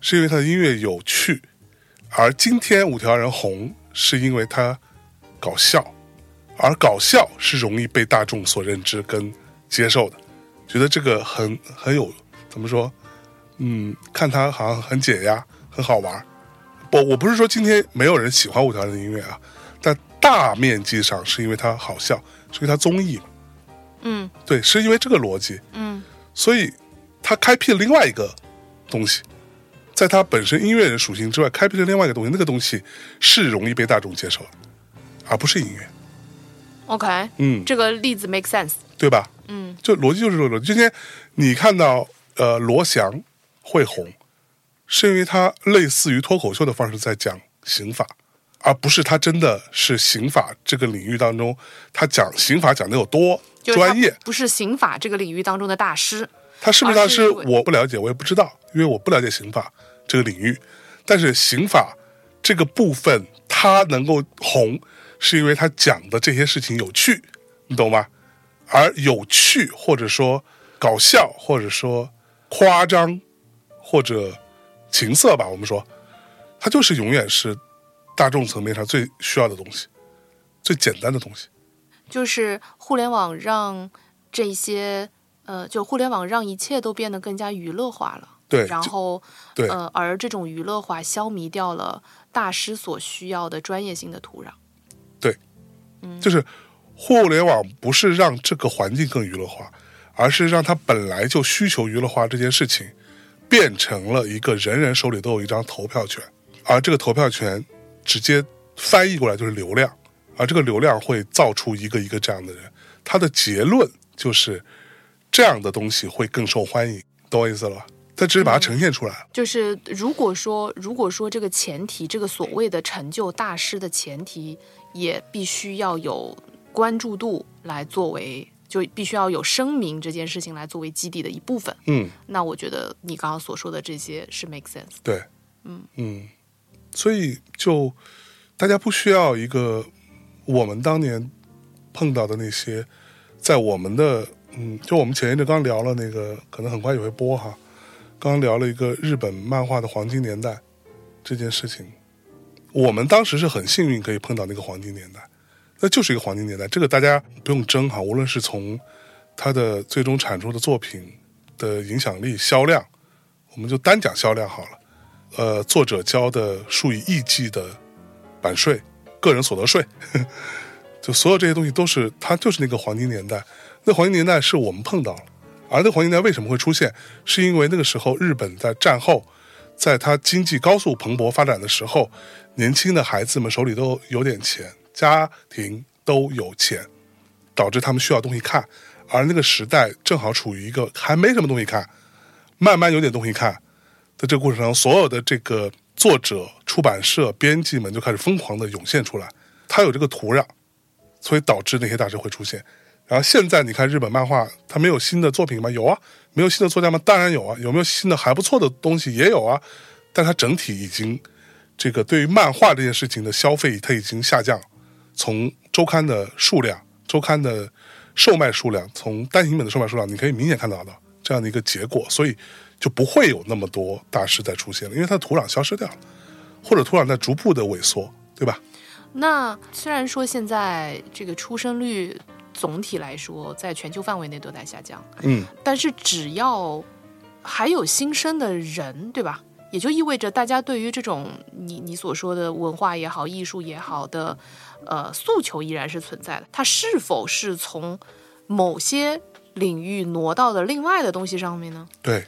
是因为他的音乐有趣，而今天五条人红是因为他搞笑，而搞笑是容易被大众所认知跟接受的，觉得这个很很有怎么说，嗯，看他好像很解压，很好玩。不，我不是说今天没有人喜欢五条人的音乐啊，但大面积上是因为他好笑，是因为他综艺，嗯。对，是因为这个逻辑，嗯。所以他开辟了另外一个东西，在他本身音乐人属性之外，开辟了另外一个东西，那个东西是容易被大众接受的，而不是音乐，，OK，嗯，这个例子 make sense。对吧？嗯。就逻辑就是这个逻辑。今天你看到呃罗翔会红，是因为他类似于脱口秀的方式在讲刑法，而不是他真的是刑法这个领域当中，他讲刑法讲的有多专业。不是刑法这个领域当中的大师。他是不是大师我不了解，我也不知道，因为我不了解刑法这个领域。但是刑法这个部分，他能够红，是因为他讲的这些事情有趣，你懂吗？而有趣，或者说搞笑，或者说夸张，或者情色吧，我们说，它就是永远是大众层面上最需要的东西，最简单的东西。就是互联网让这些呃，就互联网让一切都变得更加娱乐化了。对，然后对呃，而这种娱乐化消弭掉了大师所需要的专业性的土壤。对，嗯就是互联网不是让这个环境更娱乐化，而是让它本来就需求娱乐化这件事情，变成了一个人人手里都有一张投票权，而这个投票权直接翻译过来就是流量，而这个流量会造出一个一个这样的人。他的结论就是这样的东西会更受欢迎，懂我意思了吧？他只是把它呈现出来了。就是如果说如果说这个前提，这个所谓的成就大师的前提，也必须要有关注度来作为，就必须要有声明这件事情来作为基地的一部分。嗯，那我觉得你刚刚所说的这些是 make sense。对，嗯嗯，所以就大家不需要一个我们当年碰到的那些，在我们的嗯，就我们前一阵刚聊了那个，可能很快也会播哈，刚聊了一个日本漫画的黄金年代这件事情，我们当时是很幸运可以碰到那个黄金年代，那就是一个黄金年代，这个大家不用争哈，无论是从它的最终产出的作品的影响力、销量，我们就单讲销量好了。呃，作者交的数以亿计的版税、个人所得税，就所有这些东西都是它就是那个黄金年代。那黄金年代是我们碰到了，而那黄金年代为什么会出现？是因为那个时候日本在战后，在它经济高速蓬勃发展的时候，年轻的孩子们手里都有点钱，家庭都有钱，导致他们需要东西看。而那个时代正好处于一个还没什么东西看，慢慢有点东西看在这个过程中，所有的这个作者、出版社、编辑们就开始疯狂的涌现出来。它有这个土壤，所以导致那些大师会出现。然后现在你看日本漫画，它没有新的作品吗？有啊，没有新的作家吗？当然有啊。有没有新的还不错的东西？也有啊。但它整体已经这个对于漫画这件事情的消费，它已经下降，从周刊的数量、周刊的售卖数量，从单行本的售卖数量，你可以明显看到的这样的一个结果，所以就不会有那么多大师在出现了，因为它的土壤消失掉了，或者土壤在逐步的萎缩，对吧？那虽然说现在这个出生率总体来说在全球范围内都在下降，嗯，但是只要还有新生的人，对吧？也就意味着大家对于这种你你所说的文化也好、艺术也好的呃诉求依然是存在的。它是否是从某些领域挪到了另外的东西上面呢？对。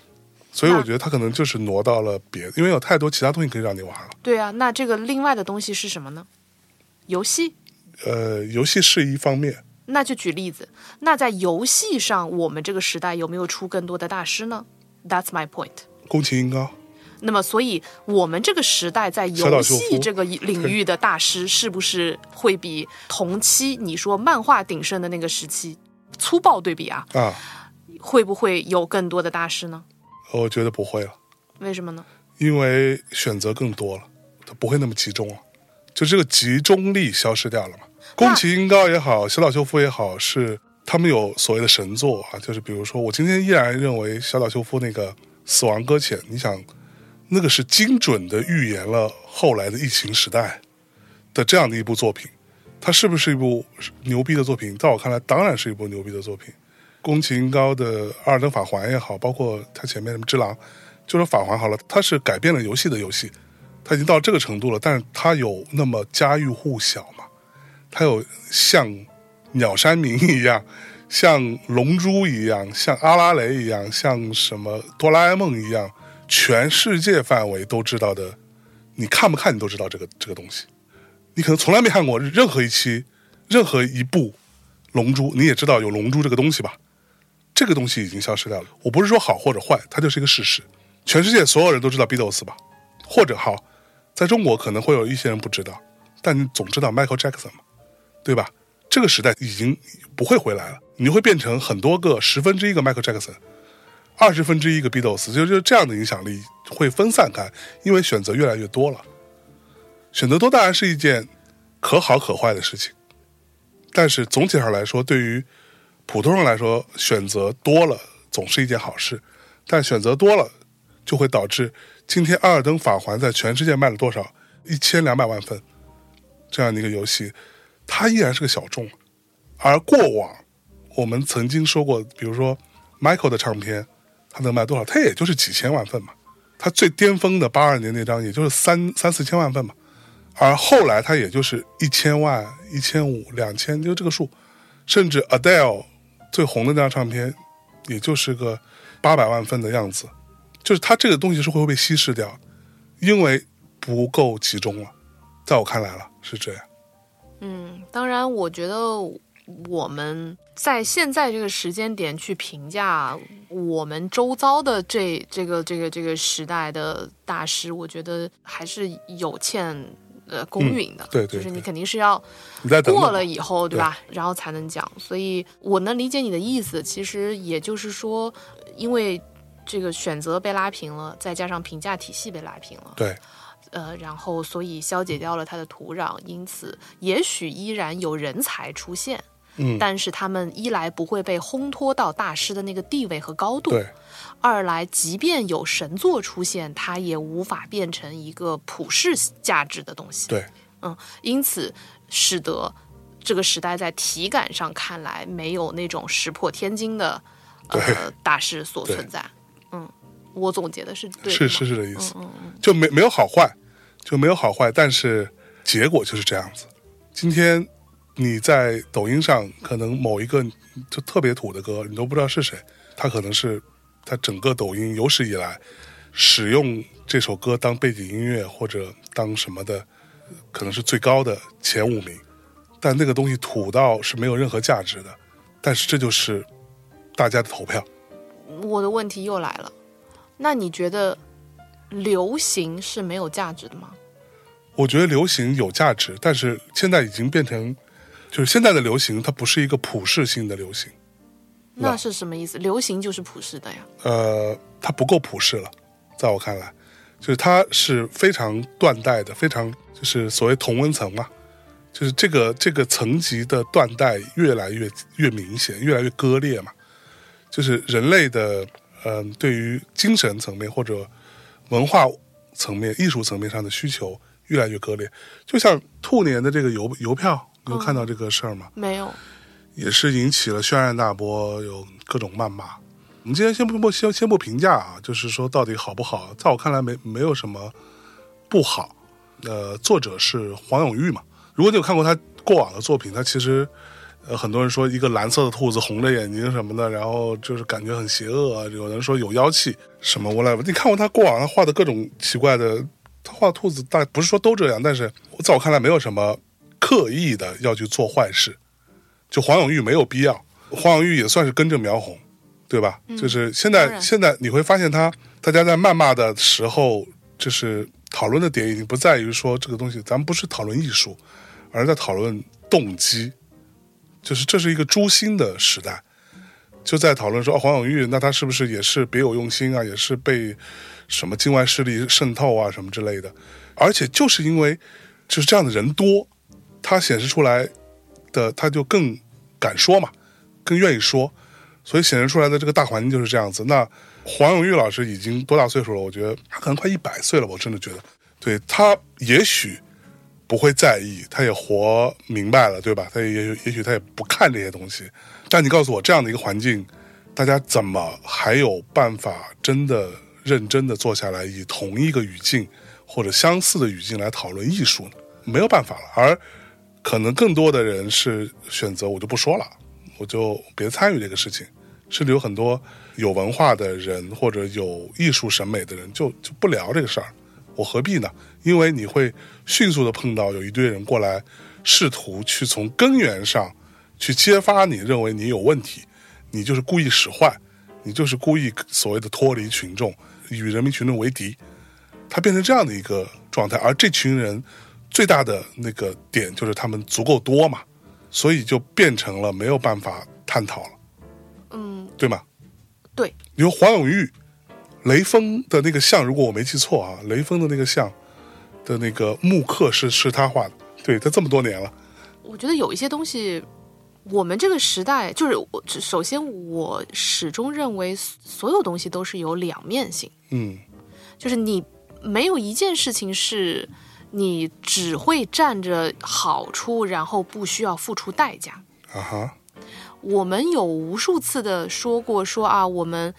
所以我觉得他可能就是挪到了别的，因为有太多其他东西可以让你玩了。对啊，那这个另外的东西是什么呢？游戏。呃，游戏是一方面，那就举例子，那在游戏上，我们这个时代有没有出更多的大师呢？That's my point。宫崎英高，那么，所以我们这个时代在游戏这个领域的大师，是不是会比同期你说漫画鼎盛的那个时期粗暴对比啊？啊，会不会有更多的大师呢？我觉得不会了，为什么呢？因为选择更多了，它不会那么集中了，就这个集中力消失掉了嘛。宫崎英高也好，小岛秀夫也好，是他们有所谓的神作啊，就是比如说，我今天依然认为小岛秀夫那个《死亡搁浅》，你想，那个是精准的预言了后来的疫情时代的这样的一部作品，它是不是一部牛逼的作品？在我看来，当然是一部牛逼的作品。宫崎英高的《阿尔登法环》也好，包括他前面什么《只狼》，就说法环好了，它是改变了游戏的游戏，它已经到这个程度了，但是它有那么家喻户晓吗？它有像鸟山明一样，像龙珠一样，像阿拉蕾一样，像什么哆啦 A 梦一样，全世界范围都知道的，你看不看你都知道这个这个东西。你可能从来没看过任何一期、任何一部《龙珠》，你也知道有龙珠这个东西吧？这个东西已经消失掉了。我不是说好或者坏，它就是一个事实。全世界所有人都知道 Beatles 吧？或者好，在中国可能会有一些人不知道，但你总知道 Michael Jackson 嘛，对吧？这个时代已经不会回来了，你会变成很多个十分之一个 Michael Jackson，二十分之一个 Beatles，就就这样的影响力会分散开，因为选择越来越多了。选择多当然是一件可好可坏的事情，但是总体上来说，对于普通人来说，选择多了总是一件好事。但选择多了，就会导致今天《阿尔登法环》在全世界卖了多少？一千两百万份这样的一个游戏，它依然是个小众。而过往我们曾经说过，比如说 Michael 的唱片，它能卖多少？它也就是几千万份嘛。它最巅峰的八二年那张，也就是三三四千万份嘛。而后来它也就是一千万、一千五、两千，就这个数。甚至 Adele 最红的那张唱片，也就是个八百万份的样子。就是它这个东西是会被稀释掉，因为不够集中了。在我看来了，是这样。嗯，当然，我觉得我们在现在这个时间点去评价我们周遭的这这个这个这个时代的大师，我觉得还是有欠呃公允的，对对就是你肯定是要过了以后，对吧？然后才能讲。所以我能理解你的意思，其实也就是说，因为这个选择被拉平了，再加上评价体系被拉平了，对呃，然后所以消解掉了它的土壤，因此也许依然有人才出现。嗯但是他们一来不会被烘托到大师的那个地位和高度，对二来即便有神作出现，它也无法变成一个普世价值的东西。对嗯，因此使得这个时代在体感上看来没有那种石破天惊的呃大师所存在。嗯，我总结的是对的是是是这意思，嗯嗯就没没有好坏，就没有好坏，但是结果就是这样子。今天你在抖音上，可能某一个就特别土的歌，你都不知道是谁，他可能是他整个抖音有史以来使用这首歌当背景音乐或者当什么的，可能是最高的前五名，但那个东西土到是没有任何价值的，但是这就是大家的投票。我的问题又来了，那你觉得流行是没有价值的吗？我觉得流行有价值，但是现在已经变成，就是现在的流行，它不是一个普世性的流行，那是什么意思？流行就是普世的呀。呃，它不够普世了，在我看来，就是它是非常断代的，非常就是所谓同温层嘛，就是这个这个层级的断代越来越越明显，越来越割裂嘛，就是人类的嗯、对于精神层面或者文化层面、艺术层面上的需求越来越割裂，就像兔年的这个邮邮票，你有看到这个事儿吗？没有，也是引起了轩然大波，有各种谩骂。我们今天先不不先先不评价啊，就是说到底好不好，在我看来没没有什么不好。呃，作者是黄永玉嘛，如果你有看过他过往的作品，他其实呃很多人说一个蓝色的兔子红着眼睛什么的，然后就是感觉很邪恶啊，有人说有妖气什么我来。你看过他过往他画的各种奇怪的，他画兔子大不是说都这样，但是在我看来没有什么刻意的要去做坏事。就黄永玉没有必要，黄永玉也算是跟着苗红，对吧？就是现在现在你会发现他，大家在谩骂的时候，就是讨论的点已经不在于说这个东西，咱们不是讨论艺术，而是在讨论动机，就是这是一个诛心的时代，就在讨论说，哦，黄永玉那他是不是也是别有用心啊？也是被什么境外势力渗透啊什么之类的？而且就是因为就是这样的人多，他显示出来的他就更敢说嘛，更愿意说，所以显示出来的这个大环境就是这样子。那黄永玉老师已经多大岁数了？我觉得他可能快一百岁了，我真的觉得，对他也许不会在意，他也活明白了，对吧？他也许也许他也不看这些东西。但你告诉我，这样的一个环境，大家怎么还有办法真的认真的坐下来，以同一个语境或者相似的语境来讨论艺术呢？没有办法了。而可能更多的人是选择我就不说了，我就别参与这个事情。甚至有很多有文化的人或者有艺术审美的人就就不聊这个事儿，我何必呢？因为你会迅速的碰到有一堆人过来，试图去从根源上去揭发你认为你有问题，你就是故意使坏，你就是故意所谓的脱离群众，与人民群众为敌，他变成这样的一个状态。而这群人最大的那个点就是他们足够多嘛，所以就变成了没有办法探讨了，嗯，对吗？对，你说黄永玉、雷锋的那个像，如果我没记错啊，雷锋的那个像的那个木刻是是他画的，对他这么多年了，我觉得有一些东西，我们这个时代，就是我首先我始终认为所有东西都是有两面性，嗯。就是你没有一件事情是你只会占着好处，然后不需要付出代价。啊哈，我们有无数次的说过说啊，我们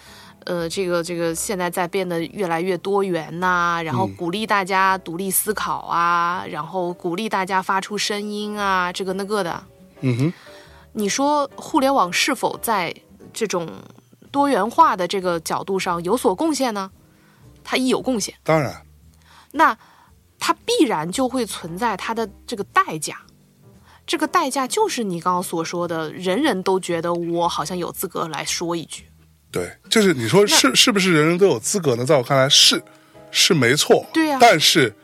呃这个这个现在在变得越来越多元呐、然后嗯鼓励大家独立思考啊，然后鼓励大家发出声音啊，这个那个的。嗯哼，你说互联网是否在这种多元化的这个角度上有所贡献呢？它亦有贡献，当然，那它必然就会存在它的这个代价。这个代价就是你刚刚所说的，人人都觉得我好像有资格来说一句。对，就是你说是是不是人人都有资格呢？在我看来是是没错，对呀但是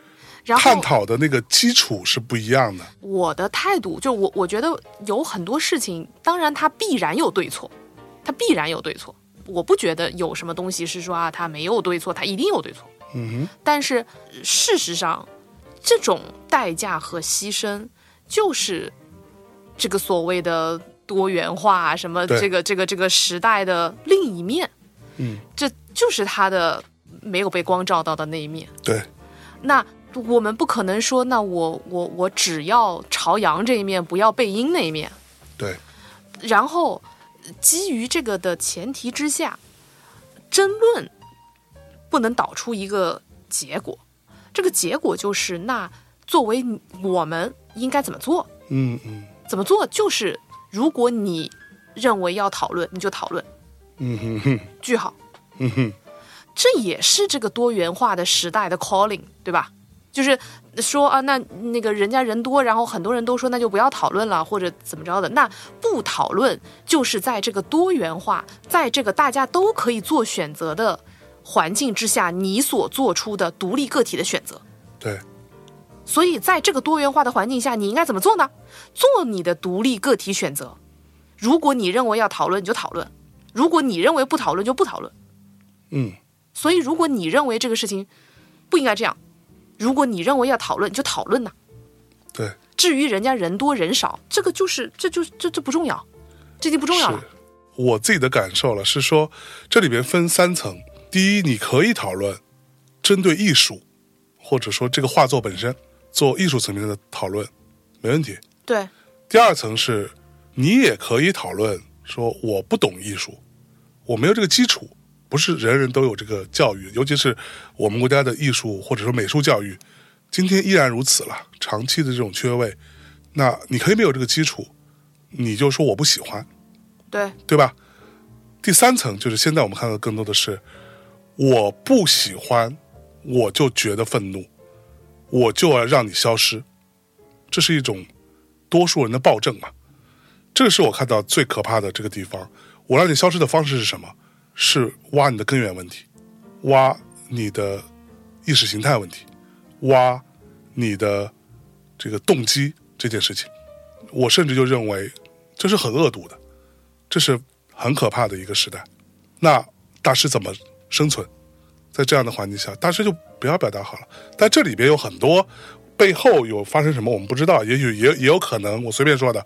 然后探讨的那个基础是不一样的。我的态度就我我觉得有很多事情，当然它必然有对错，它必然有对错。我不觉得有什么东西是说啊，它没有对错，它一定有对错。嗯但是呃事实上，这种代价和牺牲就是这个所谓的多元化啊，什么这个这个这个时代的另一面，嗯，这就是它的没有被光照到的那一面。对，那我们不可能说，那我我我只要朝阳这一面，不要背阴那一面。对，然后基于这个的前提之下，争论不能导出一个结果。这个结果就是，那作为我们应该怎么做？嗯嗯怎么做？就是如果你认为要讨论，你就讨论，嗯哼哼，句号。嗯哼，这也是这个多元化的时代的 calling，对吧？就是说啊，那那个人家人多，然后很多人都说那就不要讨论了，或者怎么着的。那不讨论，就是在这个多元化，在这个大家都可以做选择的环境之下，你所做出的独立个体的选择。对，所以在这个多元化的环境下，你应该怎么做呢？做你的独立个体选择。如果你认为要讨论，你就讨论；如果你认为不讨论，就不讨论。嗯所以，如果你认为这个事情不应该这样，如果你认为要讨论，就讨论呐。对，至于人家人多人少，这个就是这就这这不重要，这已经不重要了。我自己的感受了，是说这里边分三层。第一，你可以讨论针对艺术，或者说这个画作本身做艺术层面的讨论，没问题。对第二层是，你也可以讨论说我不懂艺术，我没有这个基础，不是人人都有这个教育，尤其是我们国家的艺术或者说美术教育，今天依然如此了，长期的这种缺位，那你可以没有这个基础，你就说我不喜欢，对对吧？第三层就是现在我们看到更多的是，我不喜欢，我就觉得愤怒，我就要让你消失，这是一种多数人的暴政嘛。这是我看到最可怕的这个地方。我让你消失的方式是什么？是挖你的根源问题，挖你的意识形态问题，挖你的这个动机这件事情。我甚至就认为这是很恶毒的，这是很可怕的一个时代。那大师怎么生存？在这样的环境下，大师就不要表达好了。但这里边有很多背后有发生什么，我们不知道，也许也也有可能，我随便说的。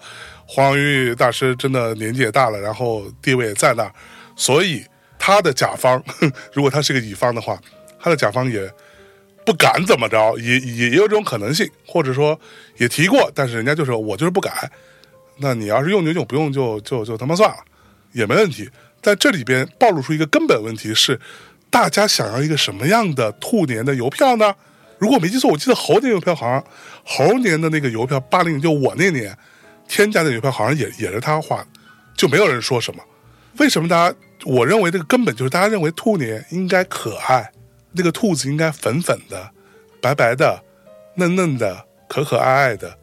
黄玉大师真的年纪也大了，然后地位也在那儿，所以他的甲方，如果他是个乙方的话，他的甲方也不敢怎么着，也也也有这种可能性，或者说也提过，但是人家就说我就是不改。那你要是用就用，不用就就就他妈算了，也没问题。在这里边暴露出一个根本问题是，大家想要一个什么样的兔年的邮票呢？如果我没记错，我记得猴年邮票好像猴年的那个邮票，八零就我那年添加的邮票好像也也是他画的，就没有人说什么。为什么大家？我认为这个根本就是大家认为兔年应该可爱，那个兔子应该粉粉的、白白的、嫩嫩的、可可爱爱的，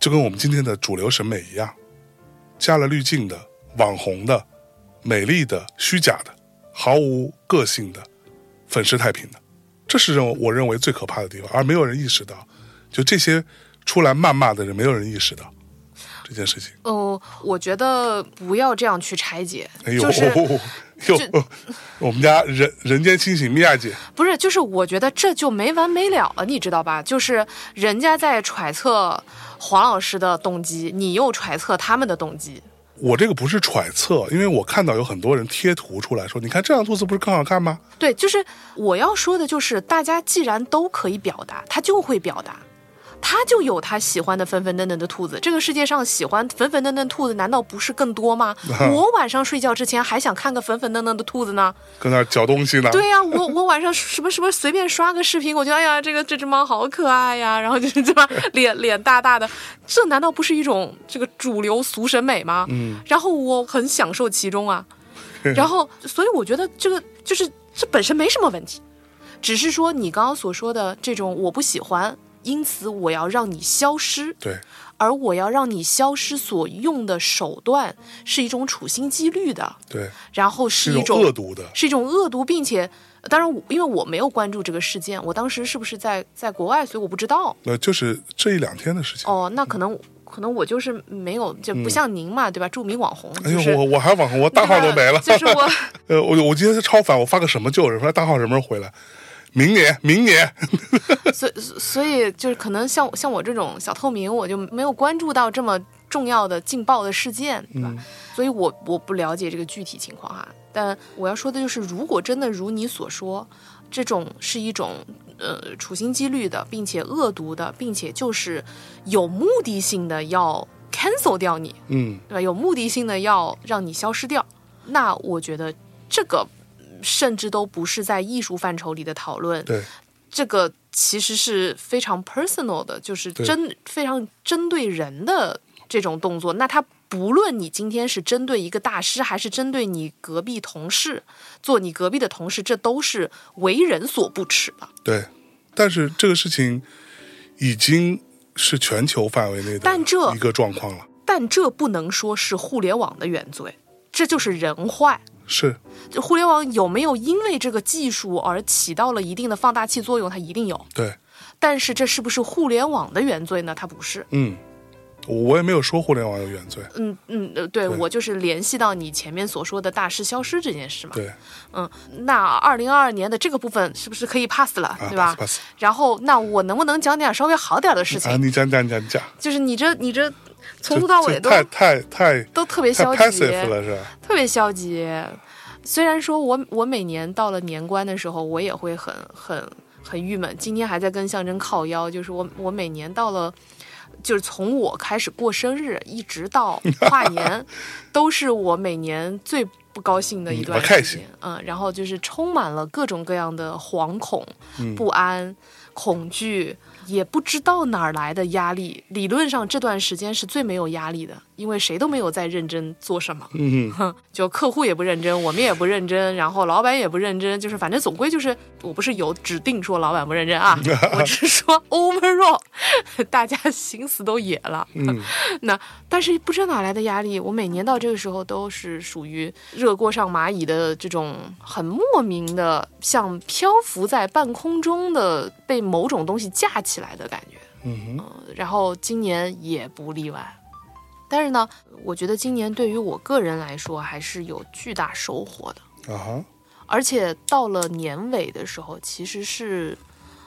就跟我们今天的主流审美一样，加了滤镜的、网红的、美丽的、虚假的、毫无个性的、粉饰太平的，这是认为我认为最可怕的地方，而没有人意识到，就这些出来谩骂的人，没有人意识到这件事情。哦，我觉得不要这样去拆解，哎呦，就是 哟，我们家人人间清醒米娅姐，不是，就是我觉得这就没完没了了，你知道吧？就是人家在揣测黄老师的动机，你又揣测他们的动机。我这个不是揣测，因为我看到有很多人贴图出来说，你看这样兔子不是更好看吗？对，就是我要说的，就是大家既然都可以表达，他就会表达，他就有他喜欢的粉粉嫩嫩的兔子。这个世界上喜欢粉粉嫩嫩兔子，难道不是更多吗？我晚上睡觉之前还想看个粉粉嫩嫩的兔子呢。搁那儿嚼东西呢？对呀、我我晚上什么什么随便刷个视频，我觉得哎呀，这个这只猫好可爱呀，然后就是对吧，脸脸大大的，这难道不是一种这个主流俗审美吗？嗯，然后我很享受其中啊，然后所以我觉得这个就是这本身没什么问题，只是说你刚刚所说的这种我不喜欢，因此我要让你消失，对，而我要让你消失所用的手段是一种处心积虑的，对，然后是是一一种恶毒的，是一种恶毒，并且，当然我因为我没有关注这个事件，我当时是不是在在国外，所以我不知道。呃，就是这一两天的事情。哦，那可能可能我就是没有，就不像您嘛，对吧？著名网红，就是、嗯哎呦，我我还网红，我大号都没了。就是我，呃，我我今天是超凡，我发个什么救人？发大号什么时候回来？明年，明年。所以所以就是可能像像我这种小透明，我就没有关注到这么重要的劲爆的事件，对吧？嗯所以我我不了解这个具体情况哈。但我要说的就是，如果真的如你所说，这种是一种呃处心积虑的，并且恶毒的，并且就是有目的性的要 cancel 掉你，嗯，对吧？有目的性的要让你消失掉，那我觉得这个甚至都不是在艺术范畴里的讨论，对，这个其实是非常 personal 的，就是针非常针对人的这种动作。那他不论你今天是针对一个大师，还是针对你隔壁同事，做你隔壁的同事，这都是为人所不齿的。对。但是这个事情已经是全球范围内的但这一个状况了。但这不能说是互联网的原罪，这就是人坏。是，就互联网有没有因为这个技术而起到了一定的放大器作用？它一定有。对，但是这是不是互联网的原罪呢？它不是。嗯，我也没有说互联网有原罪。嗯嗯，呃，对对我就是联系到你前面所说的大师消失这件事嘛。对，嗯，那二零二二年的这个部分是不是可以 pass 了，啊，对吧 pass 然后，那我能不能讲点稍微好点的事情？啊，你讲讲讲讲，就是你这你这从头到尾都太太太都特别消极，passive 了，是吧？特别消极。虽然说我我每年到了年关的时候，我也会很很很郁闷。今天还在跟象征靠腰，就是我我每年到了，就是从我开始过生日一直到跨 年，都是我每年最不高兴的一嗯段时间。嗯，然后就是充满了各种各样的惶恐、嗯不安、恐惧。也不知道哪儿来的压力。理论上这段时间是最没有压力的，因为谁都没有在认真做什么。就客户也不认真，我们也不认真，然后老板也不认真，就是反正总归就是，我不是有指定说老板不认真啊，我只是说 overall 大家心思都野了。嗯，那但是不知道哪来的压力，我每年到这个时候都是属于热锅上蚂蚁的这种很莫名的，像漂浮在半空中的被某种东西架起来的感觉。嗯哼，呃然后今年也不例外。但是呢，我觉得今年对于我个人来说还是有巨大收获的，啊哈，而且到了年尾的时候，其实是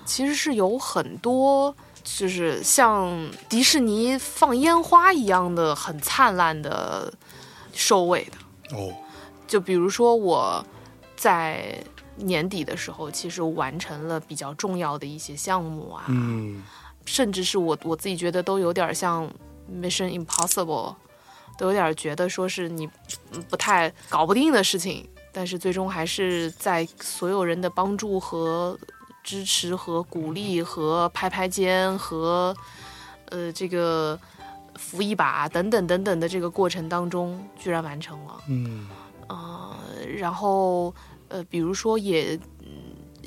其实是有很多就是像迪士尼放烟花一样的很灿烂的收尾的。哦，就比如说我在年底的时候，其实完成了比较重要的一些项目啊，嗯，甚至是我我自己觉得都有点像 Mission Impossible，都有点觉得说是你嗯不太搞不定的事情，但是最终还是在所有人的帮助和支持和鼓励和拍拍肩和呃这个扶一把等等等等的这个过程当中，居然完成了。嗯，呃，然后呃，比如说也。嗯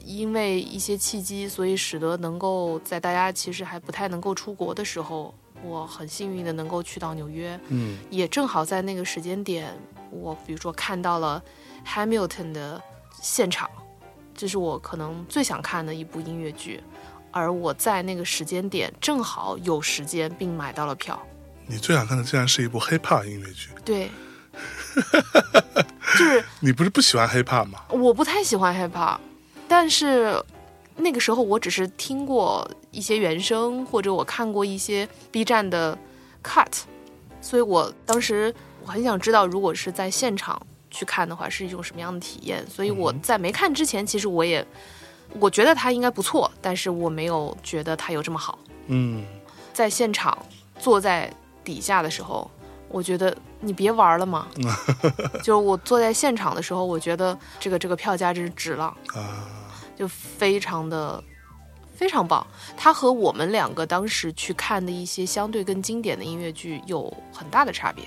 因为一些契机，所以使得能够在大家其实还不太能够出国的时候，我很幸运的能够去到纽约，嗯，也正好在那个时间点，我比如说看到了 Hamilton 的现场，这是我可能最想看的一部音乐剧，而我在那个时间点正好有时间并买到了票，你最想看的竟然是一部 hiphop 音乐剧，对，就是你不是不喜欢 hiphop 吗？我不太喜欢 hiphop，但是那个时候我只是听过一些原声，或者我看过一些 B 站的 cut，所以我当时我很想知道，如果是在现场去看的话，是一种什么样的体验。所以我在没看之前，其实我也我觉得它应该不错，但是我没有觉得它有这么好。嗯，在现场坐在底下的时候，我觉得你别玩了嘛。就是我坐在现场的时候，我觉得这个这个票价真是值了，啊，就非常的非常棒。它和我们两个当时去看的一些相对更经典的音乐剧有很大的差别。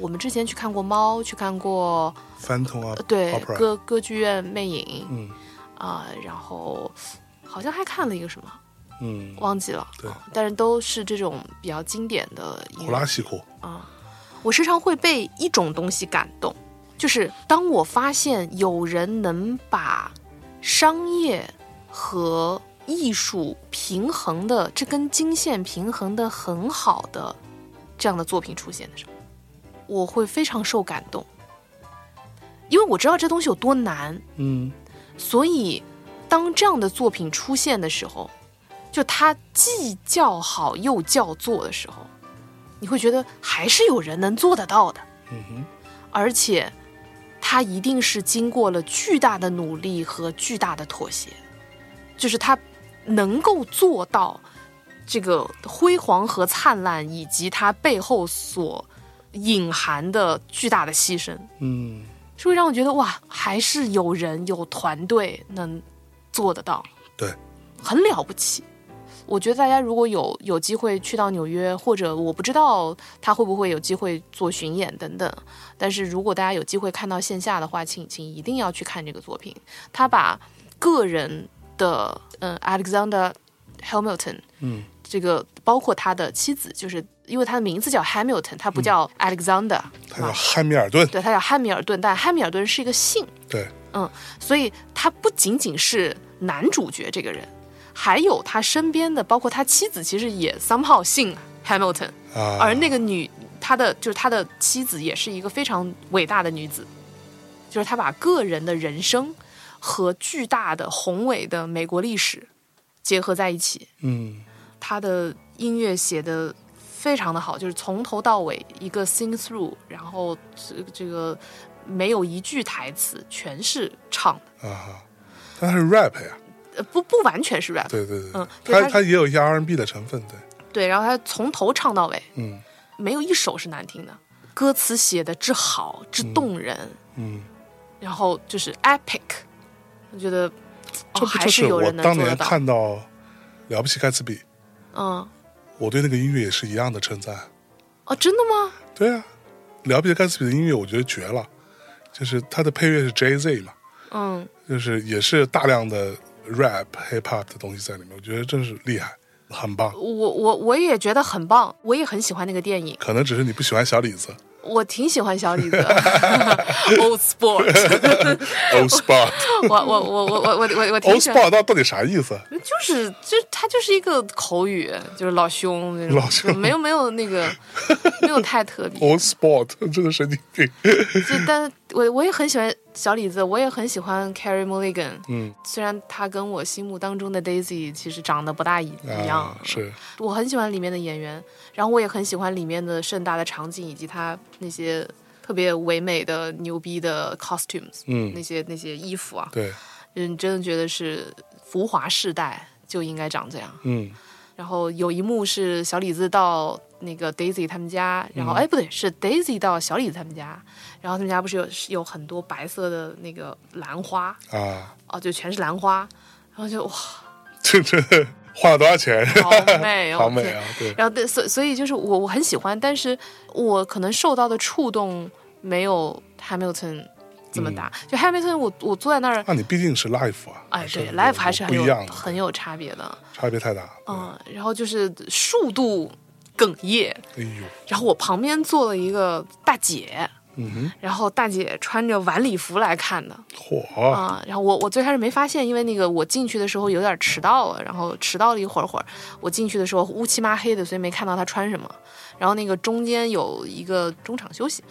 我们之前去看过《猫》，去看过翻通啊呃，对歌歌剧院魅影嗯，啊、然后好像还看了一个什么，嗯，忘记了，对嗯但是都是这种比较经典的音库乐拉西库，啊。我时常会被一种东西感动，就是当我发现有人能把商业和艺术平衡的这根经线平衡的很好的这样的作品出现的时候，我会非常受感动，因为我知道这东西有多难，嗯。所以当这样的作品出现的时候，就它既叫好又叫座的时候，你会觉得还是有人能做得到的，嗯哼，而且它一定是经过了巨大的努力和巨大的妥协，就是它能够做到这个辉煌和灿烂，以及它背后所隐含的巨大的牺牲。嗯，是会让我觉得哇，还是有人有团队能做得到，对，很了不起。我觉得大家如果有有机会去到纽约，或者我不知道他会不会有机会做巡演等等，但是如果大家有机会看到线下的话，请请一定要去看这个作品。他把个人的嗯 Alexander Hamilton 嗯。这个包括他的妻子，就是因为他的名字叫 Hamilton，他不叫 Alexander，、他叫汉密尔顿，对他叫汉密尔顿，但汉密尔顿是一个姓，对，嗯所以他不仅仅是男主角这个人，还有他身边的，包括他妻子，其实也 somehow 姓 Hamilton，啊，而那个女，他的就是他的妻子也是一个非常伟大的女子，就是他把个人的人生和巨大的宏伟的美国历史结合在一起，嗯。他的音乐写的非常的好，就是从头到尾一个 sing through，然后这这个没有一句台词，全是唱的，啊，但他是 rap 呀，呃，不不完全是 rap，对对对，嗯他他也有一些 R&B 的成分，对，对，然后他从头唱到尾，嗯。没有一首是难听的，歌词写的之好之动人，嗯，然后就是 epic，我觉得哦这不还就是我有人当年看到《了不起盖茨比》，嗯，我对那个音乐也是一样的称赞。哦，真的吗？对啊，《了不起盖茨比》的音乐我觉得绝了，就是他的配乐是 Jay Z 嘛，嗯，就是也是大量的 rap hip hop 的东西在里面，我觉得真是厉害，很棒。我我我也觉得很棒，我也很喜欢那个电影，可能只是你不喜欢小李子我挺喜欢小李子，Old Sport，，Old Spot。我我我我我我我我挺 Old 喜欢，Spot 到到底啥意思？就是就他就是一个口语，就是老兄那种，老兄没有没有那个没有太特别，Old Sport 真的神经病。就但我我也很喜欢小李子，我也很喜欢 Carrie Mulligan，嗯。虽然他跟我心目当中的 Daisy 其实长得不大一一样，啊，是。我很喜欢里面的演员，然后我也很喜欢里面的盛大的场景以及他那些特别唯美的牛逼的 costumes，嗯。那些那些衣服啊，对，嗯，真的觉得是浮华世代就应该长这样。嗯然后有一幕是小李子到那个 Daisy 他们家，然后嗯哎不对，是 Daisy 到小李子他们家，然后他们家不是有有很多白色的那个兰花啊，哦，就全是兰花，然后就哇，这这花了多少钱？好美哦，天好美啊！对，然后对，所所以就是我我很喜欢，但是我可能受到的触动没有 Hamilton 这么大。就 Hamilton，我我坐在那儿，那你毕竟是 live 啊，哎，对，live 还是很有不一样的，很有差别的，差别太大。嗯，然后就是数度哽咽，哎呦，然后我旁边坐了一个大姐。嗯哼，然后大姐穿着晚礼服来看的。嚯，啊，然后我我最开始没发现，因为那个我进去的时候有点迟到了，然后迟到了一会儿会儿，我进去的时候乌漆嘛黑的，所以没看到她穿什么。然后那个中间有一个中场休息，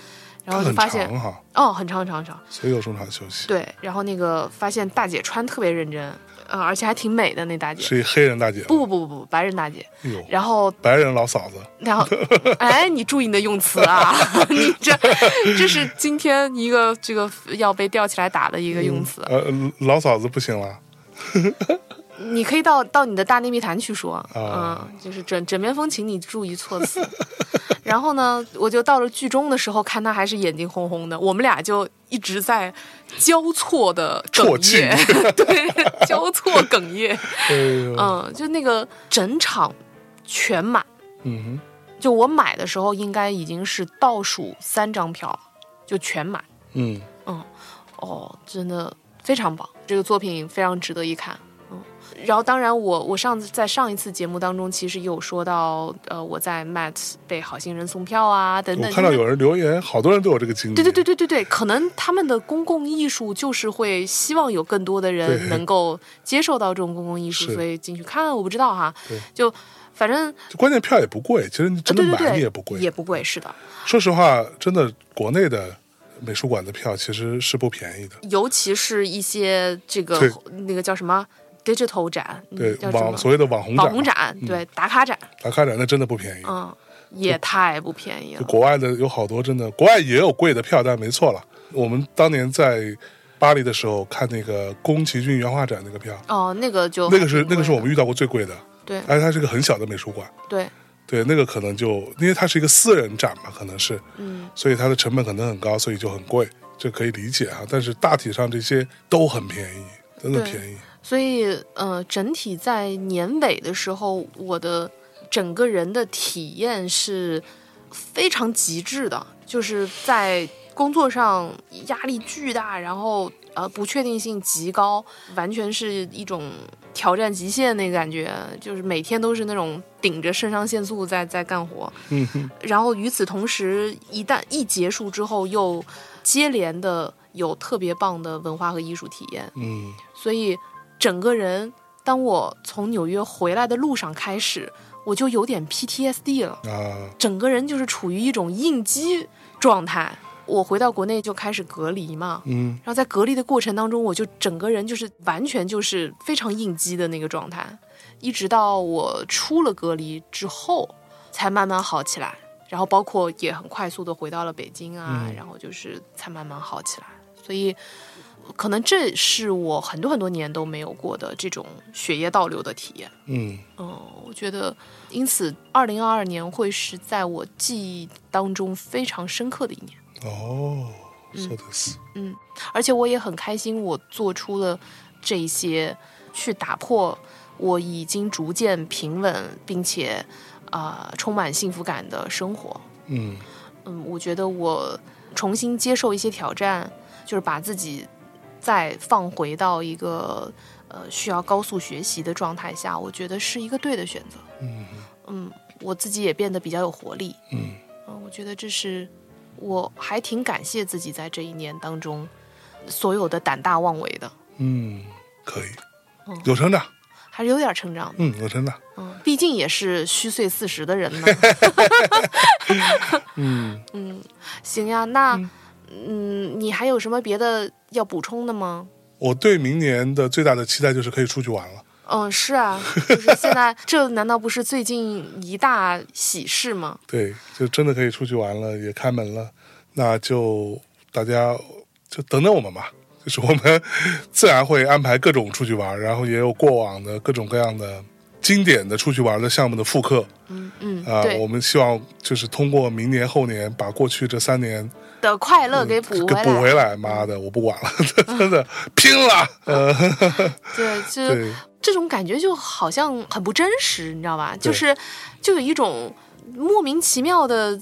然后就发现哦，很长很长很长，所以有中场休息。对，然后那个发现大姐穿特别认真，呃，而且还挺美的那大姐，是一黑人大姐，不不不白人大姐，然后白人老嫂子，然后，哎，你注意你的用词啊！你这这是今天一个这个要被吊起来打的一个用词。呃，老嫂子不行了，你可以到到你的大内密谈去说，啊嗯，就是枕枕边风，请你注意措辞。然后呢，我就到了剧中的时候，看他还是眼睛红红的，我们俩就一直在交错的哽咽，对，交错哽咽，嗯，就那个整场全满。嗯就我买的时候，应该已经是倒数三张票，就全满。嗯，嗯，哦，真的非常棒，这个作品非常值得一看。然后，当然我，我上次在上一次节目当中，其实也有说到，呃，我在 Mat 被好心人送票啊，等等。我看到有人留言，好多人都有这个经历。对对对对对对，可能他们的公共艺术就是会希望有更多的人能够接受到这种公共艺术，所以进去看。我不知道哈对，就反正就关键票也不贵，其实你真的买对对对，也不贵。也不贵，是的。说实话，真的国内的美术馆的票其实是不便宜的。尤其是一些这个那个叫什么 digital 展，嗯对叫什么网所谓的网红展，网红展，对打卡展，打卡展那真的不便宜。嗯，也太不便宜了。国外的有好多真的，国外也有贵的票，但没错了。我们当年在巴黎的时候看那个宫崎骏原画展那个票，哦，那个就那个是那个是我们遇到过最贵的，对而且它是个很小的美术馆。对，对，那个可能就因为它是一个私人展嘛，可能是，嗯，所以它的成本可能很高，所以就很贵，这可以理解啊。但是大体上这些都很便宜，真的便宜。所以呃，整体在年尾的时候，我的整个人的体验是非常极致的，就是在工作上压力巨大，然后呃不确定性极高，完全是一种挑战极限那个感觉，就是每天都是那种顶着肾上腺素在在干活，嗯哼，然后与此同时，一旦一结束之后，又接连的有特别棒的文化和艺术体验，嗯，所以整个人，当我从纽约回来的路上开始，我就有点 PTSD 了，啊，整个人就是处于一种应激状态。我回到国内就开始隔离嘛，嗯然后在隔离的过程当中，我就整个人就是完全就是非常应激的那个状态，一直到我出了隔离之后，才慢慢好起来。然后包括也很快速的回到了北京啊，嗯然后就是才慢慢好起来。所以可能这是我很多很多年都没有过的这种血液倒流的体验。嗯嗯，我觉得因此，二零二二年会是在我记忆当中非常深刻的一年。哦，そうです。而且我也很开心，我做出了这些去打破我已经逐渐平稳并且啊、呃充满幸福感的生活。嗯嗯，我觉得我重新接受一些挑战，就是把自己 再放回到一个呃需要高速学习的状态下，我觉得是一个对的选择。嗯嗯，我自己也变得比较有活力。嗯嗯，我觉得这是我还挺感谢自己在这一年当中所有的胆大妄为的，嗯，可以嗯，有成长，还是有点成长的。嗯，有成长。嗯，毕竟也是虚岁四十的人呢。嗯，嗯，行呀，那嗯，你还有什么别的要补充的吗？我对明年的最大的期待就是可以出去玩了。嗯，是啊，就是现在，这难道不是最近一大喜事吗？对，就真的可以出去玩了，也开门了，那就大家就等等我们吧。就是我们 自然会安排各种出去玩，然后也有过往的各种各样的经典的出去玩的项目的复刻嗯嗯，啊、对我们希望就是通过明年后年把过去这三年的快乐给补给回来。补回来。妈的，我不管了，真的拼了。呃，对，就，这种感觉就好像很不真实，你知道吧？就是就有一种莫名其妙的，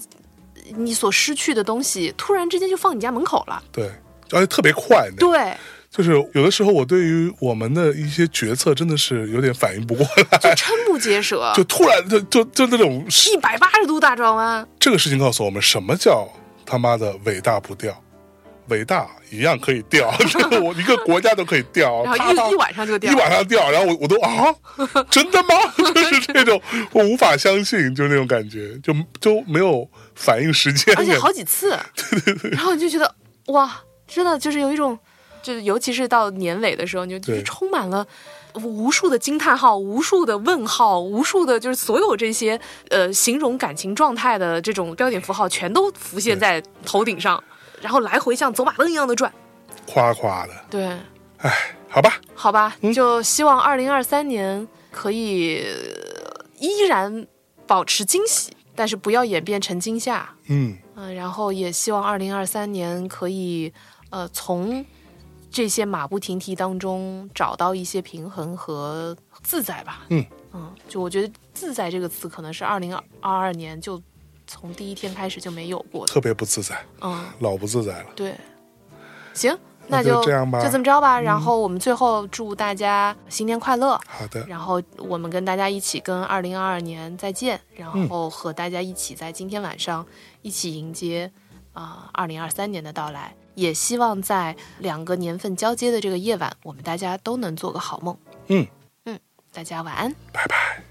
你所失去的东西，突然之间就放你家门口了。对，而且特别快，对，就是有的时候我对于我们的一些决策真的是有点反应不过来，就瞠目结舌，就突然就就就那种一百八十度大转弯。这个事情告诉我们什么叫他妈的伟大不掉。伟大一样可以掉，这 个我一个国家都可以掉，然后一一晚上就掉一晚上掉，然后我我都啊，真的吗？就是这种我无法相信，就是那种感觉，就就没有反应时间，而且好几次，对对对。然后你就觉得哇，真的就是有一种，就是尤其是到年尾的时候，你就就是充满了无数的惊叹号、无数的问号、无数的就是所有这些呃形容感情状态的这种标点符号，全都浮现在头顶上，然后来回像走马灯一样的转。夸夸的，对，哎，好吧，好吧，嗯就希望二零二三年可以呃依然保持惊喜，但是不要演变成惊吓。嗯嗯，然后也希望二零二三年可以，呃，从这些马不停蹄当中找到一些平衡和自在吧。嗯嗯，就我觉得“自在”这个词可能是二零二二年就从第一天开始就没有过的。特别不自在，嗯，老不自在了。对。行，那就这样吧，就这么着吧。然后我们最后祝大家新年快乐。好的，然后我们跟大家一起跟二零二二年再见，然后和大家一起在今天晚上一起迎接啊二零二三年的到来。也希望在两个年份交接的这个夜晚，我们大家都能做个好梦。嗯嗯，大家晚安。拜拜。